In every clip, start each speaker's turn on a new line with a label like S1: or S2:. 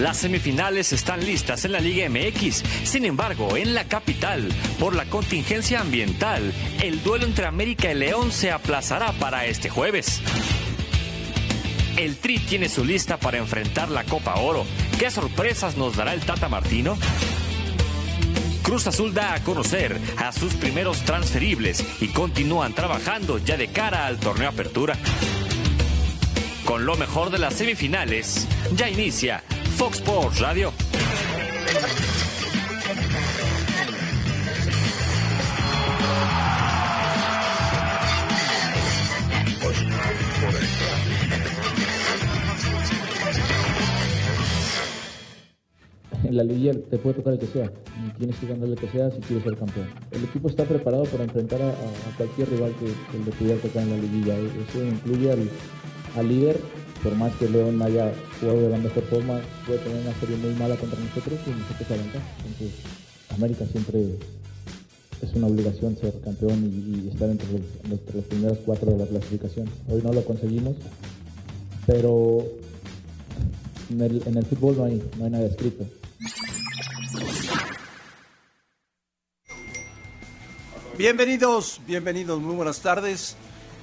S1: Las semifinales están listas en la Liga MX. Sin embargo, en la capital, por la contingencia ambiental, el duelo entre América y León se aplazará para este jueves. El Tri tiene su lista para enfrentar la Copa Oro. ¿Qué sorpresas nos dará el Tata Martino? Cruz Azul da a conocer a sus primeros transferibles y continúan trabajando ya de cara al torneo Apertura. Con lo mejor de las semifinales, ya inicia Fox Sports Radio.
S2: en la liga te puede tocar el que sea. Tienes que ganar el que sea si quieres ser campeón. El equipo está preparado para enfrentar a, cualquier rival que, que le pudiera tocar en la liguilla. Eso incluye al, al, líder, por más que León haya jugado de la mejor forma, puede tener una serie muy mala contra nosotros y nosotros avanzar. Entonces, América siempre es una obligación ser campeón y, estar entre los, entre primeros cuatro de la clasificación. Hoy no lo conseguimos, pero en el, en el fútbol no hay, no hay nada escrito.
S3: Bienvenidos, bienvenidos, muy buenas tardes.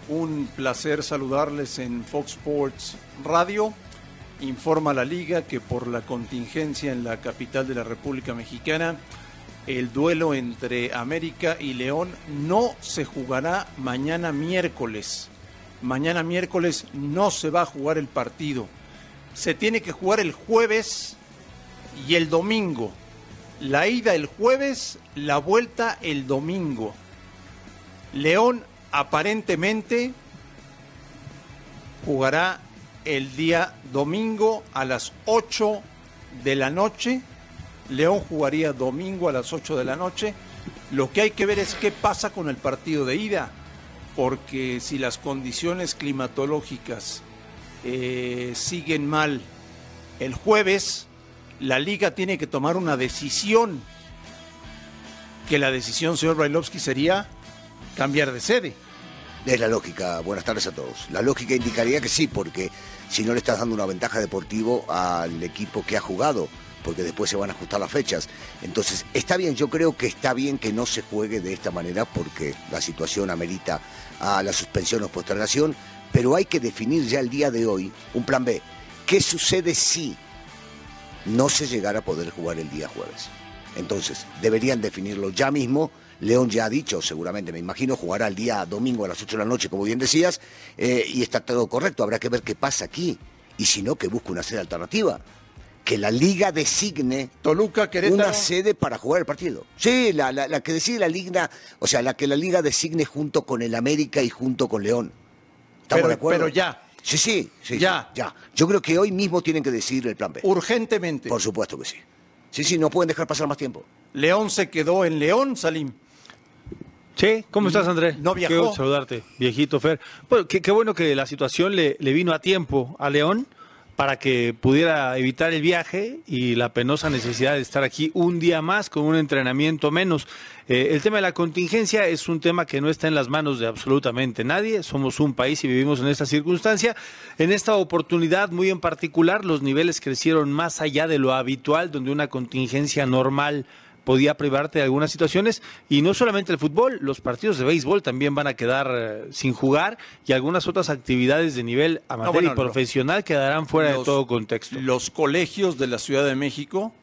S3: Un placer saludarles en Fox Sports Radio. Informa la liga que por la contingencia en la capital de la República Mexicana, el duelo entre América y León no se jugará mañana miércoles. Mañana miércoles no se va a jugar el partido. Se tiene que jugar el jueves y el domingo. La ida el jueves, la vuelta el domingo. León aparentemente jugará el día domingo a las 8 de la noche. León jugaría domingo a las 8 de la noche. Lo que hay que ver es qué pasa con el partido de ida, porque si las condiciones climatológicas eh, siguen mal el jueves, la liga tiene que tomar una decisión, que la decisión, señor Brailovsky, sería cambiar de sede.
S4: Es la lógica, buenas tardes a todos. La lógica indicaría que sí, porque si no le estás dando una ventaja deportivo al equipo que ha jugado, porque después se van a ajustar las fechas. Entonces, está bien, yo creo que está bien que no se juegue de esta manera, porque la situación amerita a la suspensión o postergación, pero hay que definir ya el día de hoy un plan B. ¿Qué sucede si no se llegara a poder jugar el día jueves? Entonces, deberían definirlo ya mismo. León ya ha dicho, seguramente, me imagino, jugará el día domingo a las 8 de la noche, como bien decías, eh, y está todo correcto. Habrá que ver qué pasa aquí. Y si no, que busque una sede alternativa. Que la liga designe
S3: Toluca,
S4: una sede para jugar el partido. Sí, la, la, la, que decide la liga, o sea, la que la liga designe junto con el América y junto con León. ¿Estamos
S3: pero,
S4: de acuerdo?
S3: Pero ya.
S4: Sí, sí, sí.
S3: Ya.
S4: Sí, ya. Yo creo que hoy mismo tienen que decidir el plan B.
S3: Urgentemente.
S4: Por supuesto que sí. Sí, sí, no pueden dejar pasar más tiempo.
S3: León se quedó en León, Salim.
S5: Sí, ¿cómo estás, André?
S3: No viajó.
S5: Qué gusto saludarte, viejito Fer. Bueno, qué, qué bueno que la situación le, le, vino a tiempo a León para que pudiera evitar el viaje y la penosa necesidad de estar aquí un día más con un entrenamiento menos. Eh, el tema de la contingencia es un tema que no está en las manos de absolutamente nadie. Somos un país y vivimos en esta circunstancia. En esta oportunidad muy en particular, los niveles crecieron más allá de lo habitual, donde una contingencia normal podía privarte de algunas situaciones y no solamente el fútbol, los partidos de béisbol también van a quedar eh, sin jugar y algunas otras actividades de nivel amateur no, bueno, y profesional quedarán fuera
S3: los,
S5: de todo contexto.
S3: Los colegios de la Ciudad de México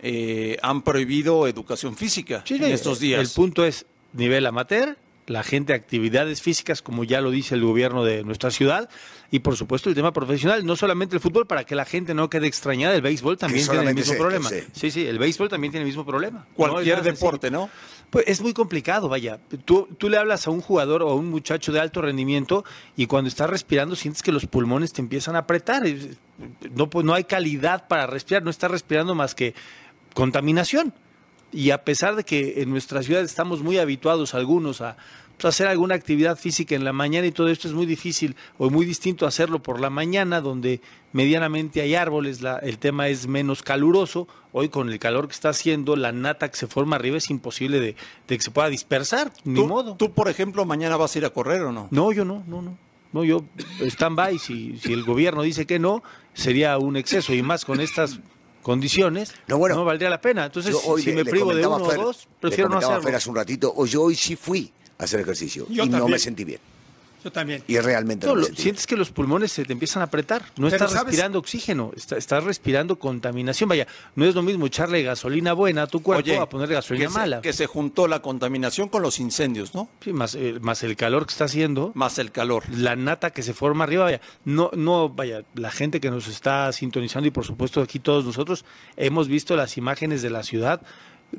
S3: eh, han prohibido educación física
S5: sí,
S3: en estos días.
S5: El punto es nivel amateur, la gente actividades físicas, como ya lo dice el gobierno de nuestra ciudad, y por supuesto el tema profesional, no solamente el fútbol, para que la gente no quede extrañada, el béisbol también tiene el mismo
S4: sé,
S5: problema. Sí, sí, el béisbol también tiene el mismo problema.
S3: Cualquier
S5: no
S3: deporte, ¿no?
S5: Pues es muy complicado, vaya. Tú, tú le hablas a un jugador o a un muchacho de alto rendimiento y cuando estás respirando sientes que los pulmones te empiezan a apretar. No, pues no hay calidad para respirar, no estás respirando más que contaminación. Y a pesar de que en nuestra ciudad estamos muy habituados algunos a pues, hacer alguna actividad física en la mañana y todo esto es muy difícil o muy distinto hacerlo por la mañana donde medianamente hay árboles, la, el tema es menos caluroso. Hoy con el calor que está haciendo, la nata que se forma arriba es imposible de, de que se pueda dispersar, ni
S3: ¿Tú,
S5: modo.
S3: ¿Tú, por ejemplo, mañana vas a ir a correr o no?
S5: No, yo no, no, no. No, yo stand-by, si, si el gobierno dice que no, sería un exceso y más con estas condiciones, no, bueno, no valdría la pena. Entonces, si me privo de uno o dos, prefiero no hacerlo.
S4: Fer hace un ratito, o yo hoy sí fui a hacer ejercicio y no me sentí bien
S6: también.
S4: Y realmente no,
S5: sientes que los pulmones se te empiezan a apretar. No estás respirando oxígeno, estás respirando contaminación. Vaya, no es lo mismo echarle gasolina buena a tu cuerpo a ponerle gasolina mala.
S3: que se juntó la contaminación con los incendios, ¿no?
S5: Sí, más, eh, más el calor que está haciendo.
S3: Más el calor.
S5: La nata que se forma arriba, vaya. No, no, vaya, la gente que nos está sintonizando y por supuesto aquí todos nosotros hemos visto las imágenes de la ciudad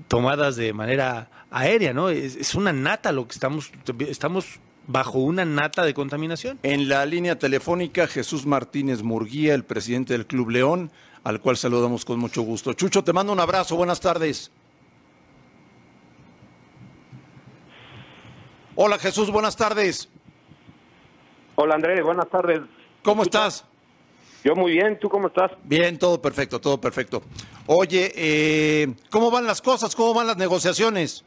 S5: tomadas de manera aérea, ¿no? Es, es, una nata lo que estamos, estamos bajo una nata de contaminación.
S3: En la línea telefónica, Jesús Martínez Murguía, el presidente del Club León, al cual saludamos con mucho gusto. Chucho, te mando un abrazo, buenas tardes. Hola Jesús, buenas tardes.
S7: Hola Andrés, buenas tardes.
S3: ¿Cómo estás?
S7: Yo muy bien, ¿tú cómo estás?
S3: Bien, todo perfecto, todo perfecto. Oye, eh, ¿cómo van las cosas? ¿Cómo van las negociaciones?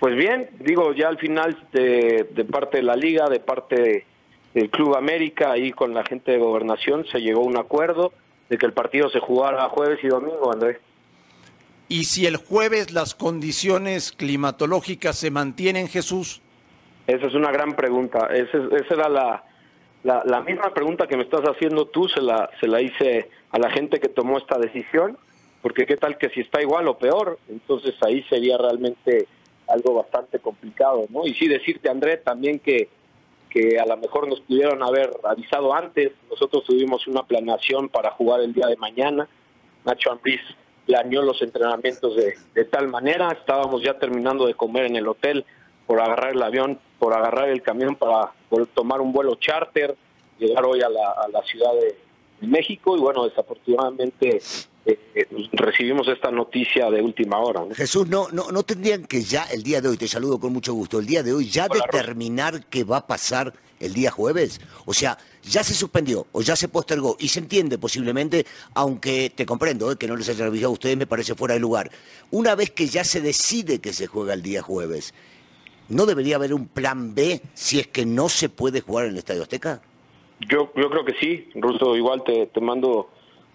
S7: Pues bien, digo, ya al final de, parte de la liga, de parte del Club América, ahí con la gente de gobernación se llegó a un acuerdo de que el partido se jugara jueves y domingo, Andrés.
S3: ¿Y si el jueves las condiciones climatológicas se mantienen, Jesús?
S7: Esa es una gran pregunta. Esa, esa era la, la, la, misma pregunta que me estás haciendo tú, se la, se la hice a la gente que tomó esta decisión, porque qué tal que si está igual o peor, entonces ahí sería realmente algo bastante complicado, ¿no? Y sí decirte, André, también que, que a lo mejor nos pudieron haber avisado antes. Nosotros tuvimos una planeación para jugar el día de mañana. Nacho Ambriz planeó los entrenamientos de, de tal manera. Estábamos ya terminando de comer en el hotel por agarrar el avión, por agarrar el camión para tomar un vuelo charter, llegar hoy a la, a la Ciudad de México y bueno, desafortunadamente eh, eh, recibimos esta noticia de última hora.
S4: Jesús, no, no, no tendrían que ya el día de hoy, te saludo con mucho gusto, el día de hoy ya determinar qué va a pasar el día jueves. O sea, ya se suspendió o ya se postergó y se entiende posiblemente, aunque te comprendo eh, que no les haya avisado a ustedes, me parece fuera de lugar. Una vez que ya se decide que se juega el día jueves, ¿no debería haber un plan B si es que no se puede jugar en el Estadio Azteca?
S7: Yo, yo creo que sí, Russo, igual te, te mando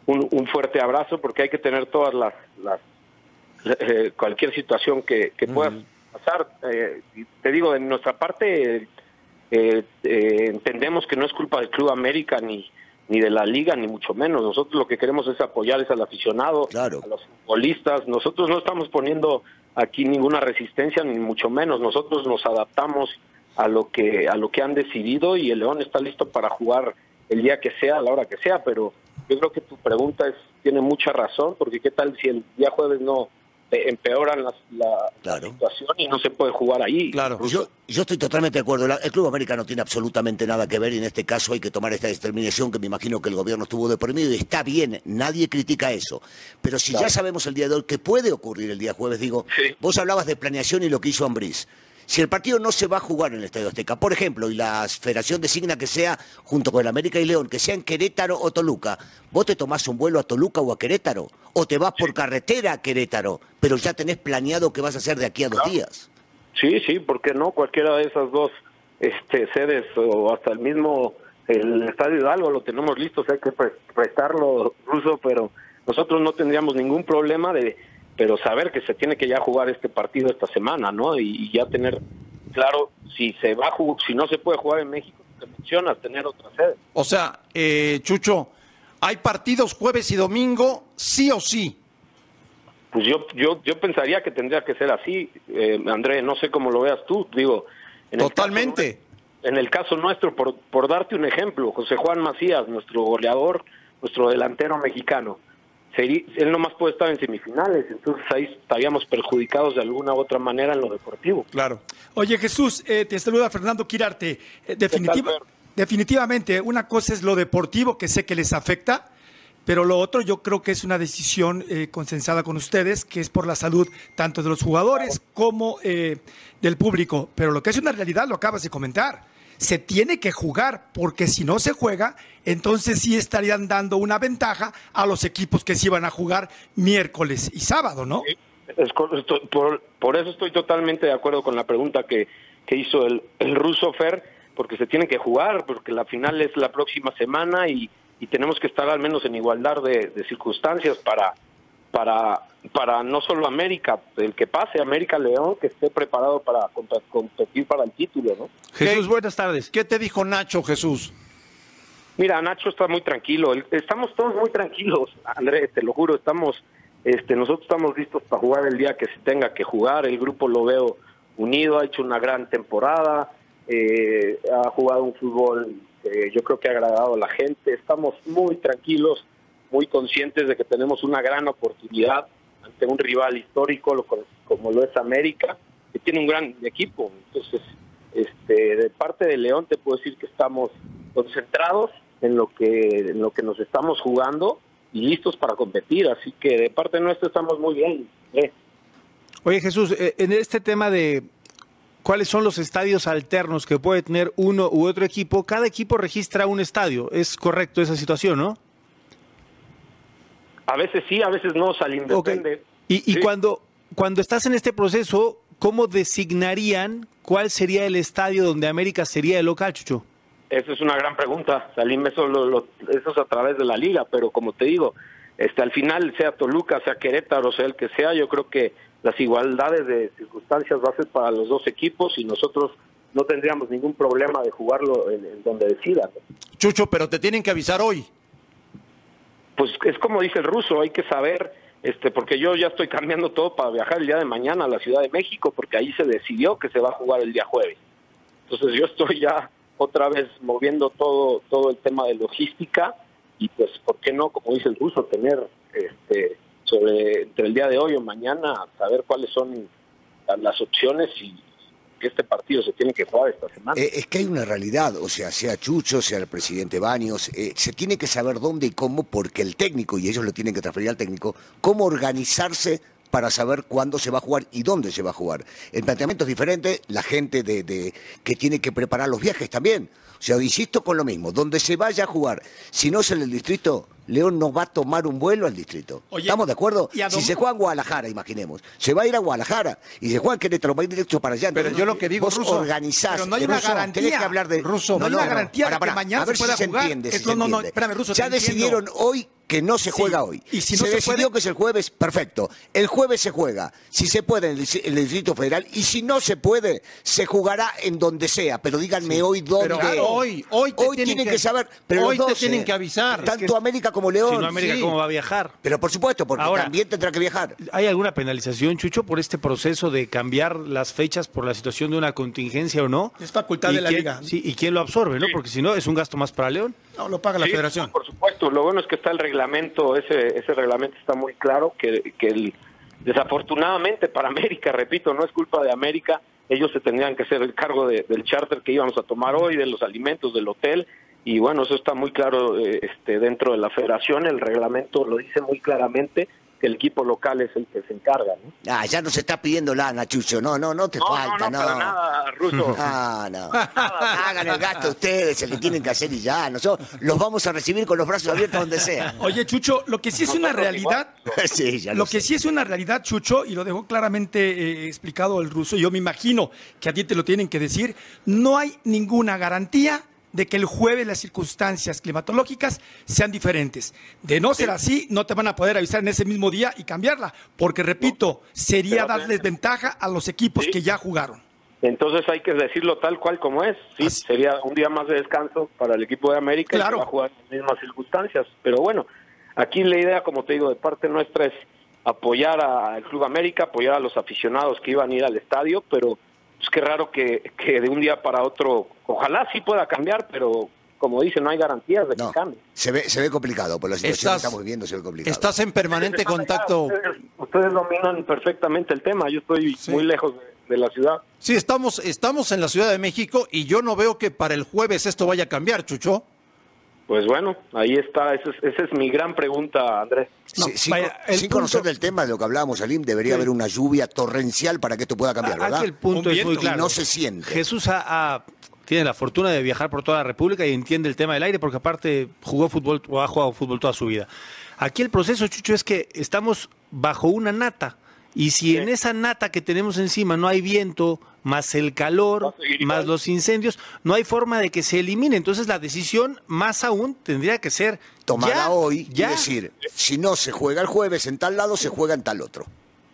S7: un, fuerte abrazo porque hay que tener todas las, las eh, cualquier situación que, que pueda pasar. Eh, te digo, de nuestra parte eh, entendemos que no es culpa del Club América ni ni de la liga ni mucho menos. Nosotros lo que queremos es apoyar es al aficionado, a los futbolistas. Nosotros no estamos poniendo aquí ninguna resistencia ni mucho menos. Nosotros nos adaptamos a lo que a lo que han decidido y el León está listo para jugar el día que sea, a la hora que sea, pero yo creo que tu pregunta es, tiene mucha razón, porque qué tal si el día jueves no empeoran la, situación y no se puede jugar ahí.
S4: Claro. Yo, yo estoy totalmente de acuerdo. el Club América no tiene absolutamente nada que ver y en este caso hay que tomar esta determinación que me imagino que el gobierno estuvo de por medio y está bien, nadie critica eso. Pero si ya sabemos el día de hoy que puede ocurrir el día jueves, digo, vos hablabas de planeación y lo que hizo Ambriz. Si el partido no se va a jugar en el Estadio Azteca, por ejemplo, y la federación designa que sea junto con el América y León, que sea en Querétaro o Toluca, vos te tomás un vuelo a Toluca o a Querétaro, o te vas por carretera a Querétaro, pero ya tenés planeado qué vas a hacer de aquí a dos días.
S7: Sí, sí, ¿por qué no? Cualquiera de esas dos este, sedes o hasta el mismo el Estadio Hidalgo lo tenemos listo, hay que prestarlo, Ruso, pero nosotros no tendríamos ningún problema de pero saber que se tiene que ya jugar este partido esta semana, ¿no? Y, ya tener claro si se va a si no se puede jugar en México, te mencionas tener otra sede.
S3: O sea, eh, Chucho, hay partidos jueves y domingo, sí o sí.
S7: Pues yo yo yo pensaría que tendría que ser así, eh, André, no sé cómo lo veas tú, digo.
S3: En Totalmente.
S7: en el caso nuestro, por, por darte un ejemplo, José Juan Macías, nuestro goleador, nuestro delantero mexicano, él nomás puede estar en semifinales, entonces ahí estaríamos perjudicados de alguna u otra manera en lo deportivo.
S3: Claro.
S6: Oye Jesús, eh, te saluda Fernando Quirarte. Eh, definitivamente, una cosa es lo deportivo, que sé que les afecta, pero lo otro yo creo que es una decisión eh, consensada con ustedes, que es por la salud tanto de los jugadores como del público. Pero lo que es una realidad lo acabas de comentar se tiene que jugar, porque si no se juega, entonces sí estarían dando una ventaja a los equipos que se iban a jugar miércoles y sábado, ¿no?
S7: Es, por, por, eso estoy totalmente de acuerdo con la pregunta que, que hizo el, el ruso Fer, porque se tiene que jugar, porque la final es la próxima semana y, y tenemos que estar al menos en igualdad de, circunstancias para, para, para no solo América, el que pase América León, que esté preparado para competir para el título. ¿no?
S3: Jesús, buenas tardes. ¿Qué te dijo Nacho Jesús?
S7: Mira, Nacho está muy tranquilo. Estamos todos muy tranquilos, Andrés, te lo juro. Estamos, este, nosotros estamos listos para jugar el día que se tenga que jugar. El grupo lo veo unido, ha hecho una gran temporada, eh, ha jugado un fútbol que yo creo que ha agradado a la gente. Estamos muy tranquilos, muy conscientes de que tenemos una gran oportunidad ante un rival histórico como lo es América, que tiene un gran equipo. Entonces, este, de parte de León te puedo decir que estamos concentrados en lo que en lo que nos estamos jugando y listos para competir. Así que de parte nuestra estamos muy bien. ¿eh?
S5: Oye Jesús, eh, en este tema de cuáles son los estadios alternos que puede tener uno u otro equipo, cada equipo registra un estadio. ¿Es correcto esa situación, no?
S7: A veces sí, a veces no, Salim, depende.
S5: Y, cuando, cuando estás en este proceso, ¿cómo designarían cuál sería el estadio donde América sería el local, Chucho?
S7: Esa es una gran pregunta, Salim, eso, eso es a través de la liga, pero como te digo, este, al final, sea Toluca, sea Querétaro, sea el que sea, yo creo que las igualdades de circunstancias va a ser para los dos equipos y nosotros no tendríamos ningún problema de jugarlo en, donde decidan.
S3: Chucho, pero te tienen que avisar hoy.
S7: Pues es como dice el ruso, hay que saber, este, porque yo ya estoy cambiando todo para viajar el día de mañana a la Ciudad de México, porque ahí se decidió que se va a jugar el día jueves. Entonces yo estoy ya otra vez moviendo todo todo el tema de logística y pues por qué no como dice el ruso tener este sobre entre el día de hoy o mañana saber cuáles son las opciones y que este partido se tiene que jugar esta semana.
S4: Eh, es que hay una realidad, o sea, sea Chucho, sea el presidente Baños, eh, se tiene que saber dónde y cómo, porque el técnico, y ellos lo tienen que transferir al técnico, cómo organizarse para saber cuándo se va a jugar y dónde se va a jugar. El planteamiento es diferente, la gente de, que tiene que preparar los viajes también. O sea, insisto con lo mismo, donde se vaya a jugar, si no es en el distrito, León no va a tomar un vuelo al distrito. ¿Estamos de acuerdo? Si se juega en Guadalajara, imaginemos, se va a ir a Guadalajara y se juega en Querétaro, va a ir directo para allá.
S3: Pero yo lo que digo,
S4: vos
S3: Ruso,
S4: organizás.
S6: Pero no hay una garantía.
S4: Que hablar de,
S6: Ruso, no, hay una garantía de que mañana
S4: a ver
S6: se pueda
S4: si se
S6: jugar.
S4: Entiende, si
S6: no,
S4: se
S6: no, no,
S4: entiende.
S6: espérame, Ruso,
S4: Ya decidieron hoy que no se juega hoy.
S6: Y si no
S4: se,
S6: se
S4: decidió
S6: puede-
S4: que es el jueves, perfecto. El jueves se juega, si se puede en el, dic- en el Distrito Federal, y si no se puede, se jugará en donde sea. Pero díganme hoy dónde.
S3: Pero claro, hoy, hoy te tienen
S4: tienen
S3: que-
S4: que, saber. Pero
S3: hoy
S4: los
S3: te
S4: 12,
S3: tienen que avisar.
S4: Tanto
S3: Es que-
S4: América como León.
S5: Si no América,
S3: sí.
S5: ¿cómo va a viajar?
S4: Pero por supuesto, porque
S5: Ahora-
S4: también tendrá que viajar.
S5: ¿Hay alguna penalización, Chucho, por este proceso de cambiar las fechas por la situación de una contingencia o no?
S6: Es facultad
S5: ¿Y
S6: de la
S5: quién-
S6: liga.
S5: Sí, ¿y quién lo absorbe, no? Porque si no, es un gasto más para León.
S6: No, lo paga la
S7: Sí,
S6: federación.
S7: Por supuesto, lo bueno es que está el reglamento, ese, ese reglamento está muy claro, que, que el, desafortunadamente para América, repito, no es culpa de América, ellos se tendrían que hacer el cargo de- del charter que íbamos a tomar hoy, de los alimentos, del hotel, y bueno, eso está muy claro eh, este, dentro de la federación, el reglamento lo dice muy claramente, que el equipo local es el que se encarga. ¿no?
S4: Ah, ya nos está pidiendo lana, Chucho. No, no, no te
S7: No,
S4: falta,
S7: no, no, para nada, Ruso.
S4: Ah, no. Hagan el gasto ustedes, el que tienen que hacer y ya. Nosotros los vamos a recibir con los brazos abiertos donde sea.
S6: Oye, Chucho, lo que sí es una realidad,
S4: sí, ya
S6: lo
S4: sé.
S6: que sí es una realidad, Chucho, y lo dejó claramente eh, explicado el ruso, yo me imagino que a ti te lo tienen que decir, no hay ninguna garantía de que el jueves las circunstancias climatológicas sean diferentes. De no ser así, no te van a poder avisar en ese mismo día y cambiarla, porque repito, sería darles ventaja a los equipos
S7: Sí.
S6: que ya jugaron.
S7: Entonces hay que decirlo tal cual como es. Sí,
S6: Así-
S7: sería un día más de descanso para el equipo de América
S6: Claro.
S7: y que va a jugar en las mismas circunstancias. Pero bueno, aquí la idea, como te digo, de parte nuestra es apoyar al Club América, apoyar a los aficionados que iban a ir al estadio, pero es que raro que, que de un día para otro, ojalá sí pueda cambiar, pero como dice, no hay garantías de que
S4: No,
S7: cambie.
S4: se ve, se ve complicado, por la situación
S3: Estás-
S4: que estamos viviendo se ve complicado.
S3: Estás en permanente contacto.
S7: Ustedes, ustedes dominan perfectamente el tema, yo estoy muy lejos de, de la ciudad.
S3: Sí, estamos, estamos en la Ciudad de México y yo no veo que para el jueves esto vaya a cambiar, Chucho.
S7: Pues bueno, ahí está, esa es, esa es mi gran pregunta, Andrés.
S5: No,
S4: Sí, sin
S5: vaya,
S4: sin
S5: el
S4: conocer
S5: punto-
S4: del tema de lo que hablábamos, Salim, debería haber una lluvia torrencial para que esto pueda cambiar, ¿verdad?
S5: Aquí el punto
S6: Un
S5: es muy claro.
S4: Y no se siente.
S5: Jesús ha- ha- tiene la fortuna de viajar por toda la República y entiende el tema del aire porque aparte jugó fútbol o ha jugado fútbol toda su vida. Aquí el proceso, Chucho, es que estamos bajo una nata Y si en esa nata que tenemos encima no hay viento, más el calor, más los incendios, no hay forma de que se elimine. Entonces la decisión, más aún, tendría que ser
S4: tomarla hoy
S5: ya.
S4: y decir, si no se juega el jueves en tal lado, se juega en tal otro.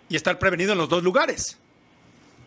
S6: Y estar prevenido en los dos lugares.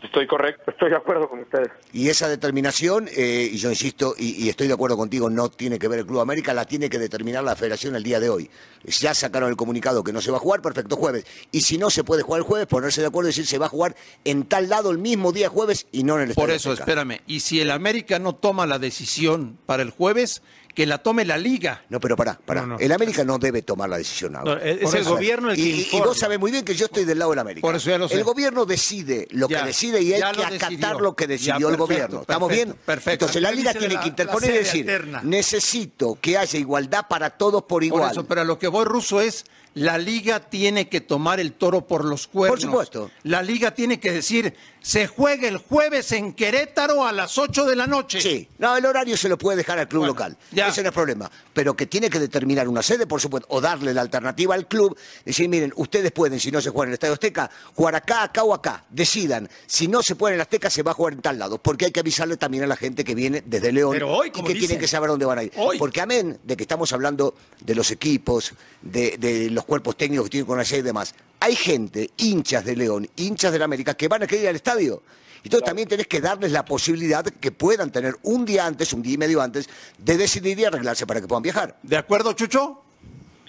S7: Estoy correcto, estoy de acuerdo con ustedes.
S4: Y esa determinación, eh, y yo insisto, y, y, estoy de acuerdo contigo, no tiene que ver el Club América, la tiene que determinar la federación el día de hoy. Ya sacaron el comunicado que no se va a jugar, perfecto, jueves. Y si no se puede jugar el jueves, ponerse de acuerdo y decir se va a jugar en tal lado el mismo día jueves y no en el Estadio
S3: Por eso, espérame, y si el América no toma la decisión para el jueves, que la tome la liga.
S4: No, pero pará, pará.
S5: No, no.
S4: El América no debe tomar la decisión ahora.
S5: No, es
S4: Por
S5: el gobierno el que
S4: y, y vos sabés muy bien que yo estoy del lado del América.
S3: Por eso ya lo sé.
S4: El gobierno decide lo
S3: Ya,
S4: que decide y hay que acatar
S3: decidió.
S4: lo que
S3: Ya,
S4: decidió el
S3: perfecto,
S4: gobierno. ¿Estamos
S3: perfecto,
S4: bien?
S3: perfecto.
S4: Entonces la
S6: ¿Qué
S4: liga tiene
S6: la-
S4: que interponer y decir, necesito que haya igualdad para todos por
S3: Por
S4: igual.
S3: eso, pero a lo que voy, Ruso, es la liga tiene que tomar el toro por los cuernos.
S4: Por supuesto.
S3: La liga tiene que decir, se juega el jueves en Querétaro a las 8 de la noche.
S4: Sí, no, el horario se lo puede dejar al club
S3: Bueno,
S4: local.
S3: ya.
S4: Ese no es problema. Pero que tiene que determinar una sede, por supuesto, o darle la alternativa al club. Decir, miren, ustedes pueden, si no se juega en el Estadio Azteca, jugar acá, acá o acá. Decidan. Si no se puede en el Azteca, se va a jugar en tal lado. Porque hay que avisarle también a la gente que viene desde León
S6: Pero hoy,
S4: y
S6: como
S4: que
S6: dicen.
S4: tienen que saber dónde van a ir.
S6: Hoy.
S4: Porque amén de que estamos hablando de los equipos, de, de los cuerpos técnicos que tienen con allá y demás. Hay gente, hinchas de León, hinchas de la América, que van a querer ir al estadio. Entonces también tenés que darles la posibilidad que puedan tener un día antes, un día y medio antes, de decidir y arreglarse para que puedan viajar.
S3: ¿De acuerdo, Chucho?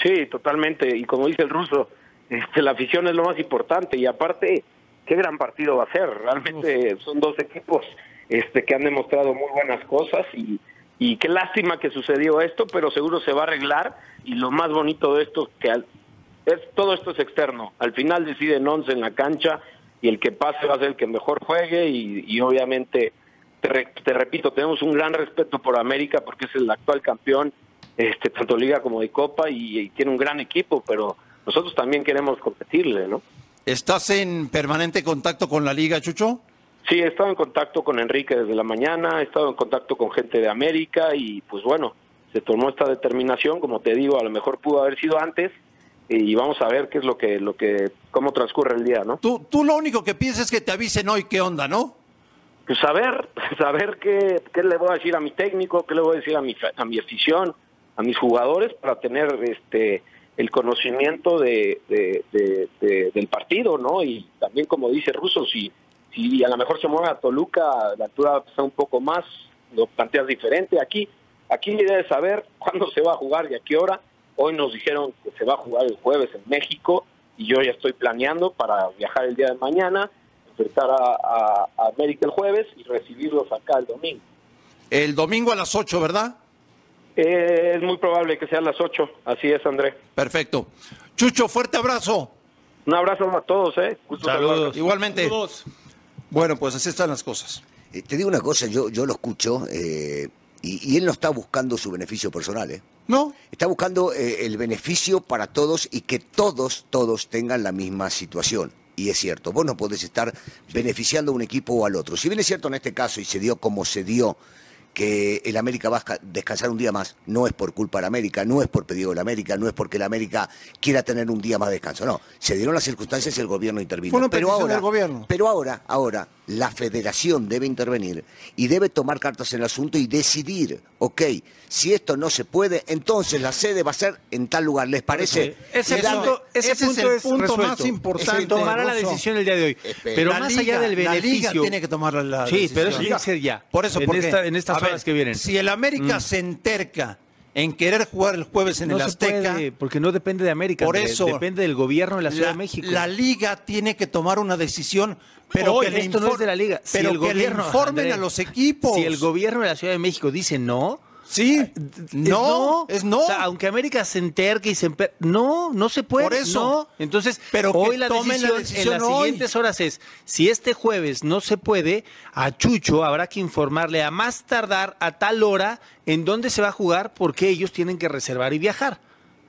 S7: Sí, totalmente. Y como dice el ruso, este, la afición es lo más importante. Y aparte, qué gran partido va a ser. Realmente son dos equipos este, que han demostrado muy buenas cosas y, y qué lástima que sucedió esto, pero seguro se va a arreglar. Y lo más bonito de esto es que al- es, todo esto es externo. Al final deciden 11 en la cancha y el que pase va a ser el que mejor juegue y, y obviamente, te, re- te repito, tenemos un gran respeto por América porque es el actual campeón, este, tanto liga como de copa y, y tiene un gran equipo, pero nosotros también queremos competirle, ¿no?
S3: ¿Estás en permanente contacto con la liga, Chucho?
S7: Sí, he estado en contacto con Enrique desde la mañana, he estado en contacto con gente de América y pues bueno, se tomó esta determinación, como te digo, a lo mejor pudo haber sido antes y vamos a ver qué es lo que, lo que, cómo transcurre el día, ¿no?
S3: Tú, tú lo único que piensas es que te avisen hoy qué onda, ¿no?
S7: Pues saber, saber qué, qué le voy a decir a mi técnico, qué le voy a decir a mi, a mi afición, a mis jugadores para tener este el conocimiento de, de- de- de- del partido, ¿no? Y también como dice Russo, si, si a lo mejor se mueve a Toluca, la altura está un poco más, lo planteas diferente. Aquí, aquí la idea es saber cuándo se va a jugar y a qué hora. Hoy nos dijeron que se va a jugar el jueves en México y yo ya estoy planeando para viajar el día de mañana, enfrentar a, a- a América el jueves y recibirlos acá el domingo.
S3: El domingo a las 8, ¿verdad?
S7: Eh, es muy probable que sea a las 8, así es, André.
S3: Perfecto. Chucho, fuerte abrazo.
S7: Un abrazo a todos, ¿eh? Gusto
S5: Saludos.
S7: saludarlos.
S3: Igualmente. Bueno, pues así están las cosas.
S4: Eh, te digo una cosa, yo, yo lo escucho eh, y, y él no está buscando su beneficio personal, ¿eh?
S3: ¿No?
S4: Está buscando eh, el beneficio para todos y que todos, todos tengan la misma situación. Y es cierto, vos no podés estar beneficiando a un equipo o al otro. Si bien es cierto en este caso, y se dio como se dio, que el América va a esca- descansar un día más, no es por culpa del América, no es por pedido del América, no es porque el América quiera tener un día más de descanso, no. Se dieron las circunstancias y el gobierno intervino.
S3: Fue una
S4: pero
S3: petición
S4: ahora,
S3: del gobierno.
S4: pero ahora, ahora, la federación debe intervenir y debe tomar cartas en el asunto y decidir, ok, si esto no se puede, entonces la sede va a ser en tal lugar, ¿les parece?
S5: Ese punto, ese
S3: ese es
S5: punto
S3: el
S5: es,
S3: punto
S5: resuelto.
S3: más importante,
S5: Se tomará la decisión el día de hoy.
S4: Espera.
S5: Pero
S3: La
S5: más
S3: liga-
S5: allá del
S3: La liga
S5: beneficio.
S3: tiene que tomar la, la
S5: sí, pero eso
S3: decisión.
S5: tiene que ser ya.
S3: Por eso,
S5: en,
S3: porque,
S5: esta- en estas horas que vienen.
S3: Si el América se enterca en querer jugar el jueves en
S5: no
S3: el Azteca,
S5: puede, porque no depende de América.
S3: Por eso-
S5: depende del gobierno de la Ciudad
S3: la,
S5: de México.
S3: la liga tiene que tomar una decisión, pero
S5: Hoy,
S3: que le
S5: esto no es de la liga. Si
S3: pero
S5: el
S3: que le
S5: gobierno,
S3: informen
S5: Andrés,
S3: a los equipos.
S5: Si el gobierno de la Ciudad de México dice no,
S3: sí,
S5: es
S3: no, es no.
S5: O sea, aunque América se enterque y se emper... no, no se puede.
S3: Por eso.
S5: No. Entonces,
S3: Pero
S5: hoy la decisión,
S3: decisión
S5: en las
S3: hoy.
S5: siguientes horas es, si este jueves no se puede, a Chucho habrá que informarle a más tardar a tal hora en dónde se va a jugar porque ellos tienen que reservar y viajar.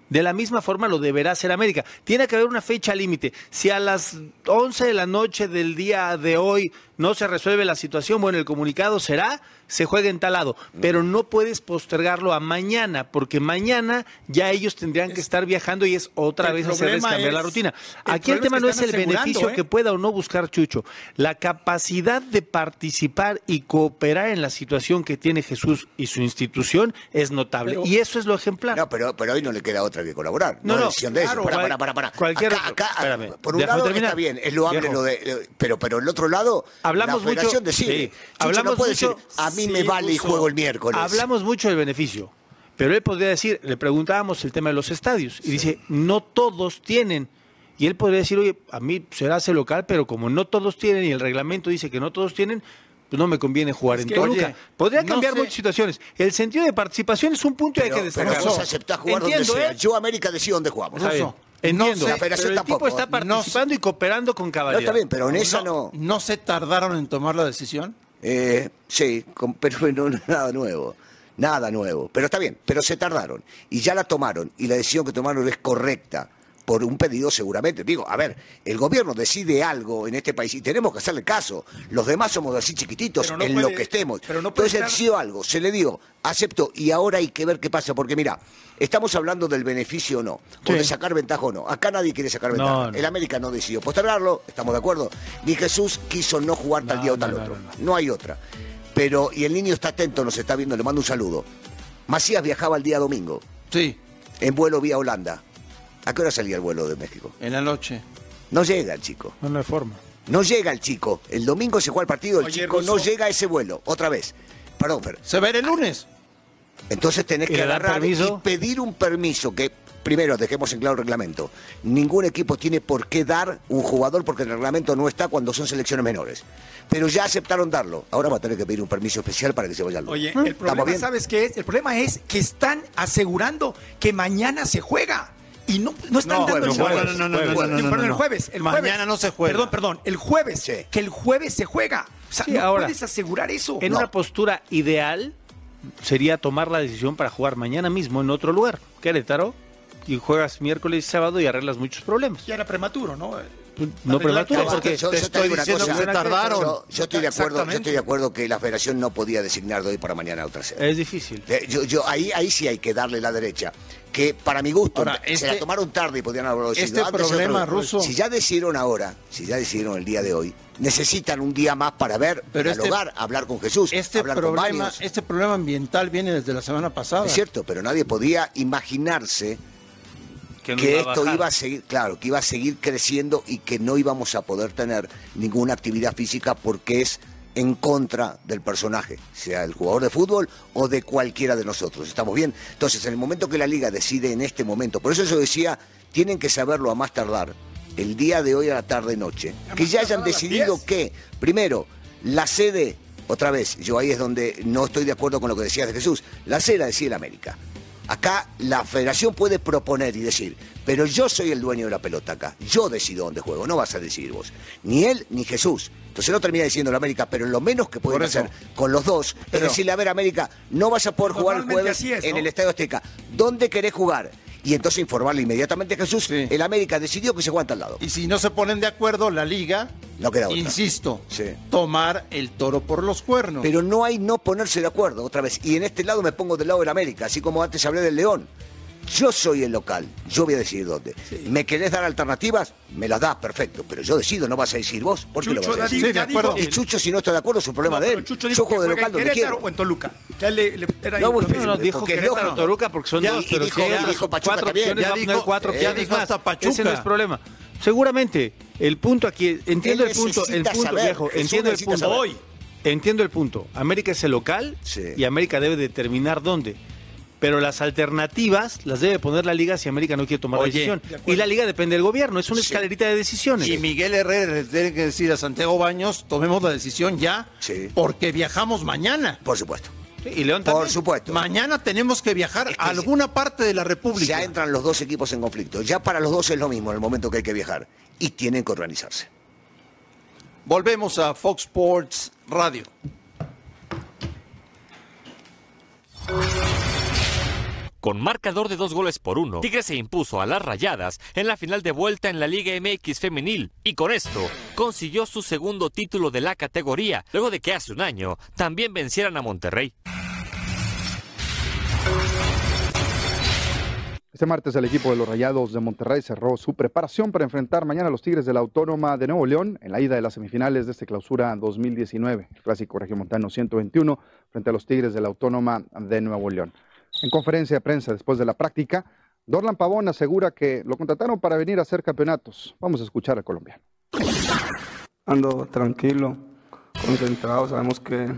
S5: De la misma forma lo deberá hacer América. Tiene que haber una fecha límite. Si a las 11 de la noche del día de hoy no se resuelve la situación, bueno, el comunicado será se juega en tal lado, pero no puedes postergarlo a mañana, porque mañana ya ellos tendrían que estar viajando y es otra
S6: El
S5: vez hacerles cambiar la rutina.
S6: el
S5: Aquí el tema
S6: es
S5: no es el beneficio
S6: ¿eh?
S5: que pueda o no buscar Chucho, la capacidad de participar y cooperar en la situación que tiene Jesús y su institución es notable.
S6: Pero-
S5: y eso es lo ejemplar.
S4: No, pero, pero hoy no le queda otra que colaborar.
S5: No,
S4: No,
S5: no,
S4: decisión de
S5: claro,
S4: ellos. Para, para, para, para.
S5: cualquier-
S4: acá, acá,
S5: espérame,
S4: por un lado
S5: terminar.
S4: está bien, es loable lo de, pero, pero el otro lado,
S5: Hablamos
S4: la
S5: mucho- sí, hablamos
S4: no puede
S5: mucho-
S4: decir, a mí
S6: sí,
S4: me vale y juego el miércoles.
S5: Hablamos mucho del beneficio, pero él podría decir, le preguntábamos el tema de los estadios, y dice, no todos tienen. Y él podría decir, oye, a mí será ese local, pero como no todos tienen y el reglamento dice que no todos tienen, pues no me conviene jugar en
S6: que,
S5: Toluca.
S6: oye,
S5: podría
S6: no
S5: cambiar
S6: sé-
S5: muchas situaciones. El sentido de participación es un punto y hay
S4: pero,
S5: que
S4: pero
S5: destacarlo.
S4: vos aceptás jugar
S5: Entiendo,
S4: donde sea.
S5: ¿eh?
S4: Yo, América, decido dónde jugamos.
S5: Entiendo,
S6: no sé,
S4: la federación
S5: pero el tipo
S4: tampoco.
S5: está participando y cooperando con
S4: No,
S5: cabalidad.
S4: está bien, pero en esa no.
S3: ¿No se tardaron en tomar la decisión?
S4: Eh, sí, con- pero no, nada nuevo. Nada nuevo. Pero está bien, pero se tardaron. Y ya la tomaron. Y la decisión que tomaron es correcta. Por un pedido seguramente. Digo, a ver, el gobierno decide algo en este país y tenemos que hacerle caso. Los demás somos así chiquititos
S6: no
S4: en
S6: puede-
S4: lo que estemos.
S6: pero no puede
S4: Entonces
S6: estar-
S4: decidió algo, se le dio, aceptó y ahora hay que ver qué pasa. Porque mira, estamos hablando del beneficio o no, o
S5: Sí.
S4: de sacar ventaja o no. Acá nadie quiere sacar ventaja.
S5: No, no.
S4: El América no decidió postergarlo, estamos de acuerdo. Ni Jesús quiso no jugar tal
S5: No,
S4: día o tal
S5: no, no,
S4: otro.
S5: no,
S4: No hay otra. Pero, y el niño está atento, nos está viendo, le mando un saludo. Macías viajaba el día domingo,
S3: Sí,
S4: en vuelo vía Holanda. ¿A qué hora salía el vuelo de México?
S3: en la noche.
S4: No llega el chico.
S5: No, no hay forma.
S4: No llega el chico. El domingo se juega el partido, el
S6: Oye,
S4: chico no llega a ese vuelo. Otra vez. Perdón, Fer.
S3: Se verá el lunes.
S4: Entonces tenés
S5: ¿Y
S4: que
S5: le dan
S4: agarrar
S5: permiso?
S4: y pedir un permiso que, primero, dejemos en claro el reglamento. Ningún equipo tiene por qué dar un jugador porque el reglamento no está cuando son selecciones menores. Pero ya aceptaron darlo. Ahora va a tener que pedir un permiso especial para que se vaya al
S6: Oye,
S4: ¿Estamos
S6: el problema,
S4: bien?
S6: ¿sabes qué es? El problema es que están asegurando que mañana se juega. Y no, no están
S3: No,
S6: dando
S3: bueno,
S6: el
S3: no,
S6: jueves.
S3: no, no, no, no,
S6: Jueves.
S3: no, no,
S6: Perdón, el jueves. El
S3: Mañana no se juega.
S6: Perdón, perdón. El jueves.
S4: Sí.
S6: Que el jueves se juega. O sea,
S5: Sí,
S6: no
S5: ahora,
S6: puedes asegurar eso.
S5: En
S4: No.
S5: una postura ideal sería tomar la decisión para jugar mañana mismo en otro lugar, Querétaro, y juegas miércoles y sábado y arreglas muchos problemas.
S6: Ya era prematuro, ¿no?
S5: No prematuro, porque
S4: yo,
S3: te estoy diciendo
S4: cosa.
S3: que se tardaron.
S4: Yo, yo estoy de acuerdo, yo estoy de acuerdo que la federación no podía designar de hoy para mañana otra sede.
S5: es difícil.
S4: Eh, Yo, yo, ahí, ahí sí hay que darle la derecha. Que para mi gusto,
S3: Ahora,
S4: se
S3: este-
S4: la tomaron tarde y podían haberlo decidido
S3: este problema,
S4: otro-
S3: Ruso-
S4: Si ya decidieron ahora, si ya decidieron el día de hoy, necesitan un día más para ver,
S3: Pero este-
S4: dialogar, hablar con Jesús,
S3: Este
S4: hablar
S3: problema, este problema ambiental viene desde la semana pasada.
S4: Es cierto, pero nadie podía imaginarse
S5: no
S4: que
S5: iba
S4: esto iba a seguir, claro, que iba a seguir creciendo y que no íbamos a poder tener ninguna actividad física porque es en contra del personaje, sea el jugador de fútbol o de cualquiera de nosotros. ¿Estamos bien? Entonces, en el momento que la liga decide en este momento, por eso yo decía, tienen que saberlo a más tardar, el día de hoy a la tarde-noche, que ya hayan decidido
S6: 10.
S4: que, primero, la sede, otra vez, yo ahí es donde no estoy de acuerdo con lo que decías de Jesús, la sede la decide el América. Acá la federación puede proponer y decir, pero yo soy el dueño de la pelota acá, yo decido dónde juego, no vas a decidir vos, ni él ni Jesús. Entonces no termina diciendo la América, pero lo menos que pueden hacer con los dos
S3: Pero-
S4: es decirle, a ver América, no vas a poder jugar el jueves
S6: así es,
S4: en el Estadio Azteca, ¿dónde querés jugar? Y entonces informarle inmediatamente a Jesús,
S3: Sí.
S4: el América decidió que se en tal lado.
S3: Y si no se ponen de acuerdo, la liga,
S4: No queda otra.
S3: insisto,
S4: Sí.
S3: tomar el toro por los cuernos.
S4: Pero no hay no ponerse de acuerdo otra vez. Y en este lado me pongo del lado del América, así como antes hablé del León. Yo soy el local, yo voy a decidir dónde. ¿Me querés dar alternativas? Me las das, perfecto. Pero yo decido, no vas a decir vos. ¿Por qué lo
S6: Chucho
S4: vas a decir?
S3: Sí, de acuerdo.
S4: Y Chucho, si no está de acuerdo, es un problema
S6: No,
S4: de él.
S6: Chucho
S4: Yo
S6: dijo que
S4: juego de local
S6: en
S4: donde
S6: Querétaro
S4: quiero.
S6: o en Toluca. Ya le, le- era
S4: No,
S6: lo.
S5: No, no, dijo
S4: porque es
S5: Querétaro
S4: lógico.
S5: Toruca porque son
S3: Ya,
S5: dos,
S3: y
S5: pero
S3: dijo- ya
S4: dijo Pachuca
S5: cuatro
S4: también.
S3: Ya dijo-
S5: cuatro
S3: ya
S5: opciones
S3: dijo
S5: más.
S3: hasta Pachuca.
S5: Ese no es problema. Seguramente, el punto aquí, entiendo el punto, el punto,
S4: saber,
S5: viejo, entiendo el punto. Hoy, entiendo el punto. América es el local
S4: Sí.
S5: y América debe determinar dónde. Pero las alternativas las debe poner la liga si América no quiere tomar
S3: Oye,
S5: la decisión.
S6: de.
S5: Y la liga depende del gobierno, es una
S4: Sí.
S5: escalerita de decisiones.
S3: Y Miguel Herrera le tiene que decir a Santiago Baños, tomemos la decisión ya,
S4: Sí.
S3: porque viajamos mañana.
S4: Por supuesto.
S5: Y León
S4: Por
S5: también.
S4: supuesto.
S3: Mañana tenemos que viajar
S4: Es que
S3: a alguna parte de la República.
S4: Ya entran los dos equipos en conflicto. Ya para los dos es lo mismo en el momento que hay que viajar. Y tienen que organizarse.
S3: Volvemos a Fox Sports Radio.
S1: Con marcador de dos goles por uno, Tigres se impuso a las Rayadas en la final de vuelta en la Liga MX femenil y con esto consiguió su segundo título de la categoría, luego de que hace un año también vencieran a Monterrey.
S8: Este martes el equipo de los Rayados de Monterrey cerró su preparación para enfrentar mañana a los Tigres de la Autónoma de Nuevo León en la ida de las semifinales de este clausura 2019, el clásico regiomontano 121 frente a los Tigres de la Autónoma de Nuevo León. En conferencia de prensa después de la práctica, Dorlan Pavón asegura que lo contrataron para venir a hacer campeonatos. Vamos a escuchar al colombiano.
S9: Ando tranquilo, concentrado, sabemos que